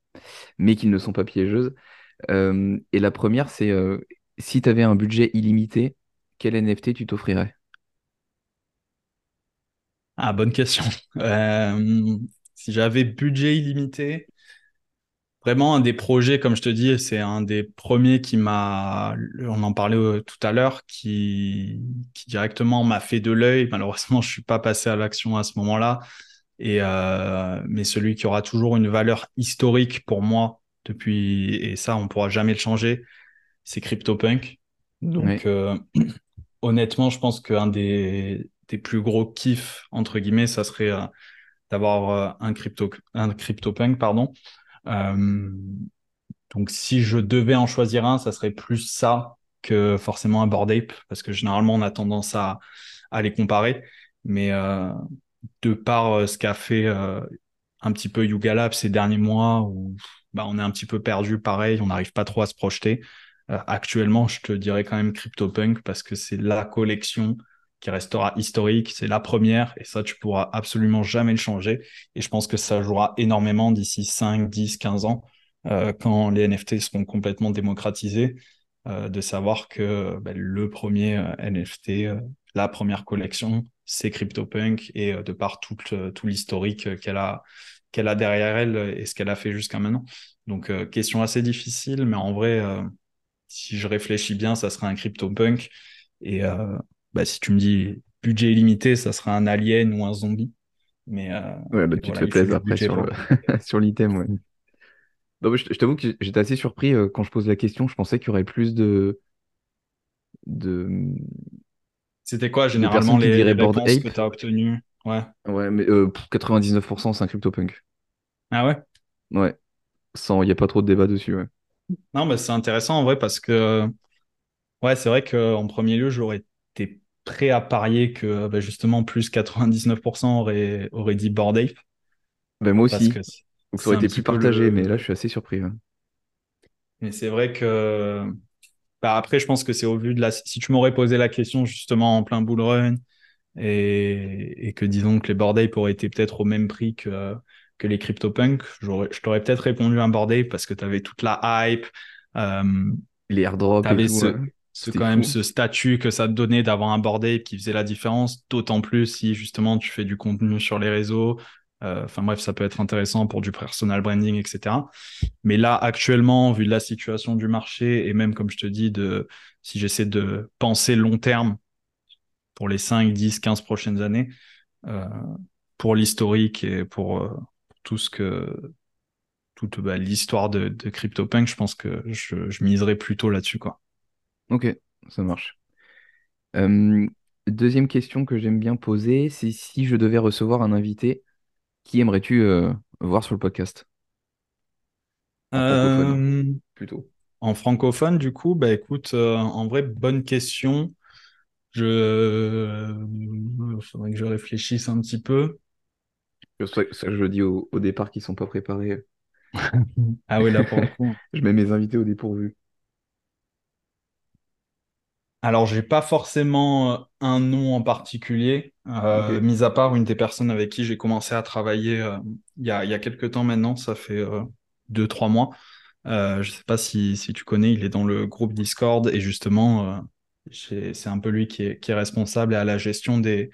mais qui ne sont pas piégeuses. et la première, c'est si tu avais un budget illimité, quel NFT tu t'offrirais? Ah, bonne question. Euh, si j'avais budget illimité, vraiment un des projets, comme je te dis, c'est un des premiers qui m'a, on en parlait euh, tout à l'heure, qui, qui directement m'a fait de l'œil. Malheureusement, je suis pas passé à l'action à ce moment-là. Et euh, mais celui qui aura toujours une valeur historique pour moi depuis, et ça, on pourra jamais le changer, c'est CryptoPunk. Donc, honnêtement, je pense qu'un des tes plus gros kiffs, entre guillemets, ça serait euh, d'avoir euh, un crypto un CryptoPunk, pardon. Euh, donc si je devais en choisir un, ça serait plus ça que forcément un Bored Ape, parce que généralement on a tendance à, à les comparer. Mais de par ce qu'a fait un petit peu Yuga Lab ces derniers mois, où bah, on est un petit peu perdu, pareil, on n'arrive pas trop à se projeter. actuellement, je te dirais quand même CryptoPunk parce que c'est la collection qui restera historique, c'est la première, et ça, tu pourras absolument jamais le changer. Et je pense que ça jouera énormément d'ici 5, 10, 15 ans, euh, quand les NFT seront complètement démocratisés, euh, de savoir que ben, le premier euh, NFT, la première collection, c'est CryptoPunk, et de par tout, l'historique qu'elle a, qu'elle a derrière elle et ce qu'elle a fait jusqu'à maintenant. Donc, question assez difficile, mais en vrai, si je réfléchis bien, ça serait un CryptoPunk. Et bah, si tu me dis budget illimité, ça sera un alien ou un zombie. Mais, euh, ouais, bah, tu te fais plaisir après sur, l'item. Ouais. je, t'avoue que j'étais assez surpris euh, quand je pose la question. Je pensais qu'il y aurait plus de. de... C'était quoi généralement les, les réponses que tu as obtenues? Ouais. Ouais, mais euh, 99% c'est un CryptoPunk. Ah ouais? Ouais. Il n'y a pas trop de débat dessus. Ouais. Non, mais c'est intéressant en vrai parce que. Ouais, c'est vrai qu'en premier lieu, j'aurais été prêt à parier que bah, justement plus 99% auraient aurait dit Bored Ape. Ben moi aussi. Donc ça aurait été plus partagé, mais là je suis assez surpris. Mais c'est vrai que bah, après, je pense que c'est au vu de la. Si tu m'aurais posé la question justement en plein bull run et, et que disons que les Bored Ape auraient été peut-être au même prix que, que les CryptoPunk, je t'aurais peut-être répondu un Bored Ape parce que tu avais toute la hype. Euh, les airdrops et tout c'est quand même ce statut que ça te donnait d'avoir un board qui faisait la différence, d'autant plus si justement tu fais du contenu sur les réseaux. Euh, enfin bref, ça peut être intéressant pour du personal branding, etc. Mais là, actuellement, vu la situation du marché, et même comme je te dis, de, si j'essaie de penser long terme pour les 5, 10, 15 prochaines années, euh, pour l'historique et pour, euh, tout ce que toute bah, l'histoire de, de CryptoPunk, je pense que je, je miserais plutôt là-dessus. quoi. Ok, ça marche. Euh, deuxième question que j'aime bien poser, c'est si je devais recevoir un invité, qui aimerais-tu euh, voir sur le podcast? En francophone, Euh, plutôt. en francophone, du coup, bah écoute, en vrai, bonne question. Je, il faudrait que je réfléchisse un petit peu. Ça ça je le dis au, au départ qui sont pas préparés. Ah oui, là pour le coup. Je mets mes invités au dépourvu. Alors, j'ai pas forcément euh, un nom en particulier, euh, Ok. mis à part une des personnes avec qui j'ai commencé à travailler euh, il y a, il y a quelques temps maintenant, ça fait euh, deux, trois mois. Je sais pas si, si tu connais, il est dans le groupe Discord et justement, c'est un peu lui qui est, qui est responsable à la gestion des,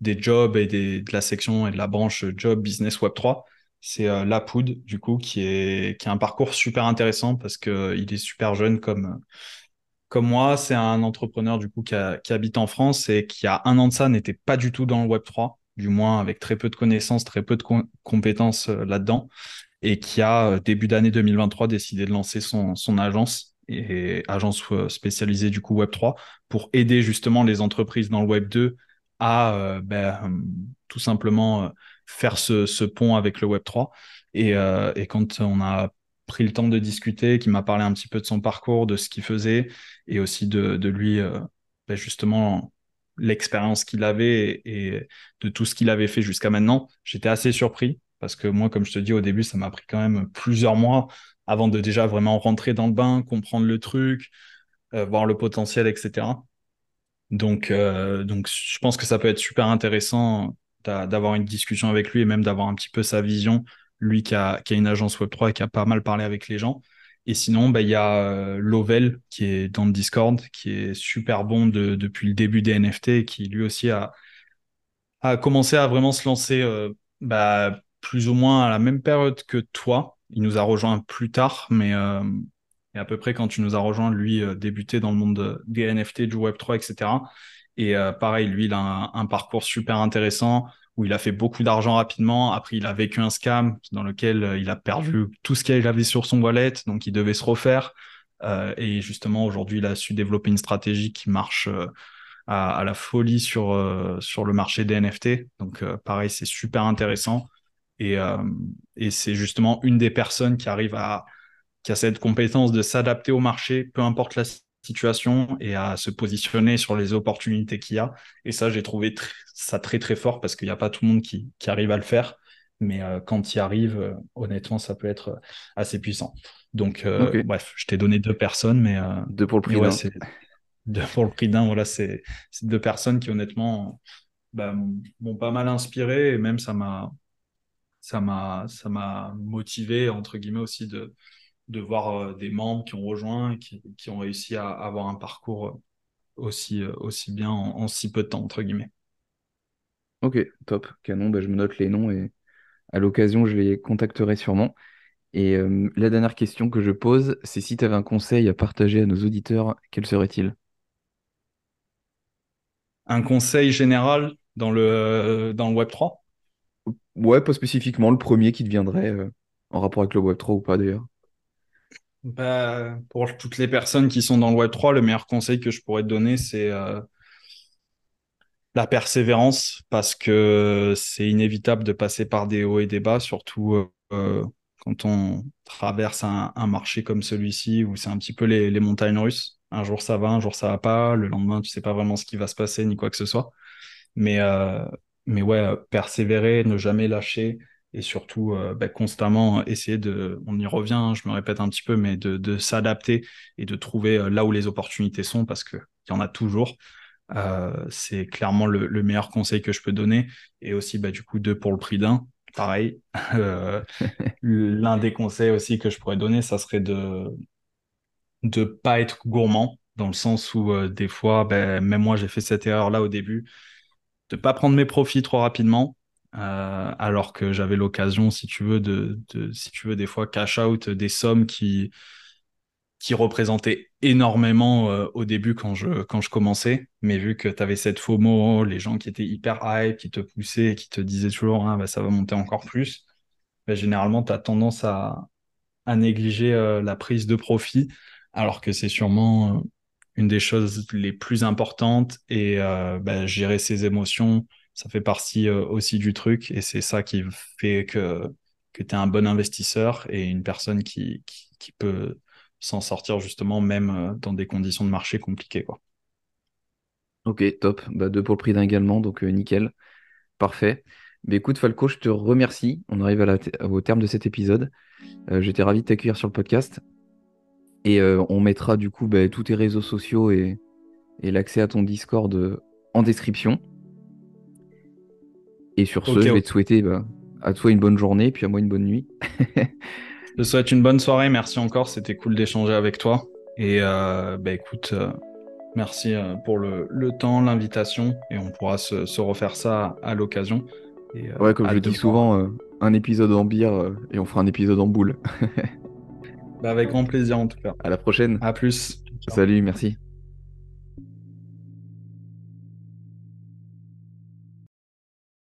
des jobs et des, de la section et de la branche Job Business Web 3. C'est euh, Lapoud, du coup, qui est, qui a un parcours super intéressant parce que il est super jeune comme comme moi, c'est un entrepreneur du coup qui, habite en France et qui a un an de ça n'était pas du tout dans le Web3, du moins avec très peu de connaissances, très peu de com- compétences euh, là-dedans, et qui a euh, début d'année 2023 décidé de lancer son, agence agence euh, spécialisée du coup Web3 pour aider justement les entreprises dans le Web2 à euh, ben, tout simplement faire ce, pont avec le Web3. Et, euh, et quand on a pris le temps de discuter, qui m'a parlé un petit peu de son parcours, de ce qu'il faisait, et aussi de, lui, euh, ben justement, l'expérience qu'il avait et, de tout ce qu'il avait fait jusqu'à maintenant. J'étais assez surpris parce que moi, comme je te dis au début, ça m'a pris quand même plusieurs mois avant de déjà vraiment rentrer dans le bain, comprendre le truc, euh, voir le potentiel, etc. Donc, euh, donc, je pense que ça peut être super intéressant d'a- d'avoir une discussion avec lui et même d'avoir un petit peu sa vision, lui qui a, une agence Web3 et qui a pas mal parlé avec les gens. Et sinon, bah, il y a euh, Lovell qui est dans le Discord, qui est super bon de- depuis le début des NFT qui lui aussi a, commencé à vraiment se lancer euh, bah, plus ou moins à la même période que toi. Il nous a rejoint plus tard, mais euh, et à peu près quand tu nous as rejoint, lui euh, débutait dans le monde de- des NFT, du Web3, etc. Et pareil, lui, il a un parcours super intéressant où il a fait beaucoup d'argent rapidement. Après, il a vécu un scam dans lequel euh, il a perdu tout ce qu'il avait sur son wallet, donc il devait se refaire. Euh, et justement, aujourd'hui, il a su développer une stratégie qui marche euh, à, la folie sur, sur le marché des NFT. Donc, pareil, c'est super intéressant. Et, et c'est justement une des personnes qui arrive à, qui a cette compétence de s'adapter au marché, peu importe la situation, et à se positionner sur les opportunités qu'il y a. Et ça, j'ai trouvé tr- ça très, très fort parce qu'il n'y a pas tout le monde qui, qui arrive à le faire. Mais quand il arrive, honnêtement, ça peut être assez puissant. Donc, bref, je t'ai donné deux personnes, mais deux pour le prix d'un. deux pour le prix d'un. Voilà, c'est deux personnes qui honnêtement bah, m'ont pas mal inspiré et même ça m'a ça m'a ça m'a motivé entre guillemets aussi de de voir euh, des membres qui ont rejoint et qui, qui, ont réussi à avoir un parcours aussi euh, aussi bien en, si peu de temps entre guillemets. Ok, top, canon. Bah, je me note les noms et à l'occasion je les contacterai sûrement. Et euh, la dernière question que je pose, c'est si tu avais un conseil à partager à nos auditeurs, quel serait-il? Un conseil général dans le, dans le Web 3 Ouais, pas spécifiquement le premier qui te viendrait euh, en rapport avec le Web3 ou pas d'ailleurs. Bah, pour toutes les personnes qui sont dans le Web3, le meilleur conseil que je pourrais te donner, c'est euh, la persévérance, parce que c'est inévitable de passer par des hauts et des bas, surtout euh, quand on traverse un, marché comme celui-ci, où c'est un petit peu les, montagnes russes. Un jour ça va, un jour ça va pas, le lendemain tu sais pas vraiment ce qui va se passer ni quoi que ce soit. Mais mais ouais, euh, persévérer, ne jamais lâcher et surtout euh, bah, constamment essayer de, on y revient, hein, je me répète un petit peu, mais de, de s'adapter et de trouver euh, là où les opportunités sont parce qu'il y en a toujours. Euh, c'est clairement le, le, meilleur conseil que je peux donner. Et aussi, bah, du coup, deux pour le prix d'un. Pareil. L'un des conseils aussi que je pourrais donner, ça serait de ne pas être gourmand, dans le sens où des fois, bah, même moi, j'ai fait cette erreur-là au début de pas prendre mes profits trop rapidement, euh, alors que j'avais l'occasion, si tu veux, de, si tu veux, des fois cash out des sommes qui qui représentaient énormément euh, au début quand je quand je commençais, mais vu que tu avais cette FOMO, les gens qui étaient hyper hype, qui te poussaient, qui te disaient toujours ah, bah, ça va monter encore plus, bah, généralement tu as tendance à, à négliger euh, la prise de profit, alors que c'est sûrement une des choses les plus importantes et bah, gérer ses émotions, ça fait partie euh, aussi du truc et c'est ça qui fait que, que tu es un bon investisseur et une personne qui, peut s'en sortir justement même euh, dans des conditions de marché compliquées. Quoi. Ok, top. Bah, deux pour le prix d'un également, donc nickel. Parfait. Mais écoute, Falco, je te remercie. On arrive au terme de cet épisode. J'étais ravi de t'accueillir sur le podcast. Et euh, on mettra du coup bah, tous tes réseaux sociaux et, l'accès à ton Discord euh, en description. Et sur ce, je vais te souhaiter bah, à toi une bonne journée, puis à moi une bonne nuit. je te souhaite une bonne soirée. Merci encore. C'était cool d'échanger avec toi. Et euh, bah, écoute, merci pour le, temps, l'invitation. Et on pourra se, refaire ça à, l'occasion. ouais, comme je dis souvent, un épisode en bière et on fera un épisode en boule. Bah, avec grand plaisir en tout cas. À la prochaine. À plus. Salut, merci.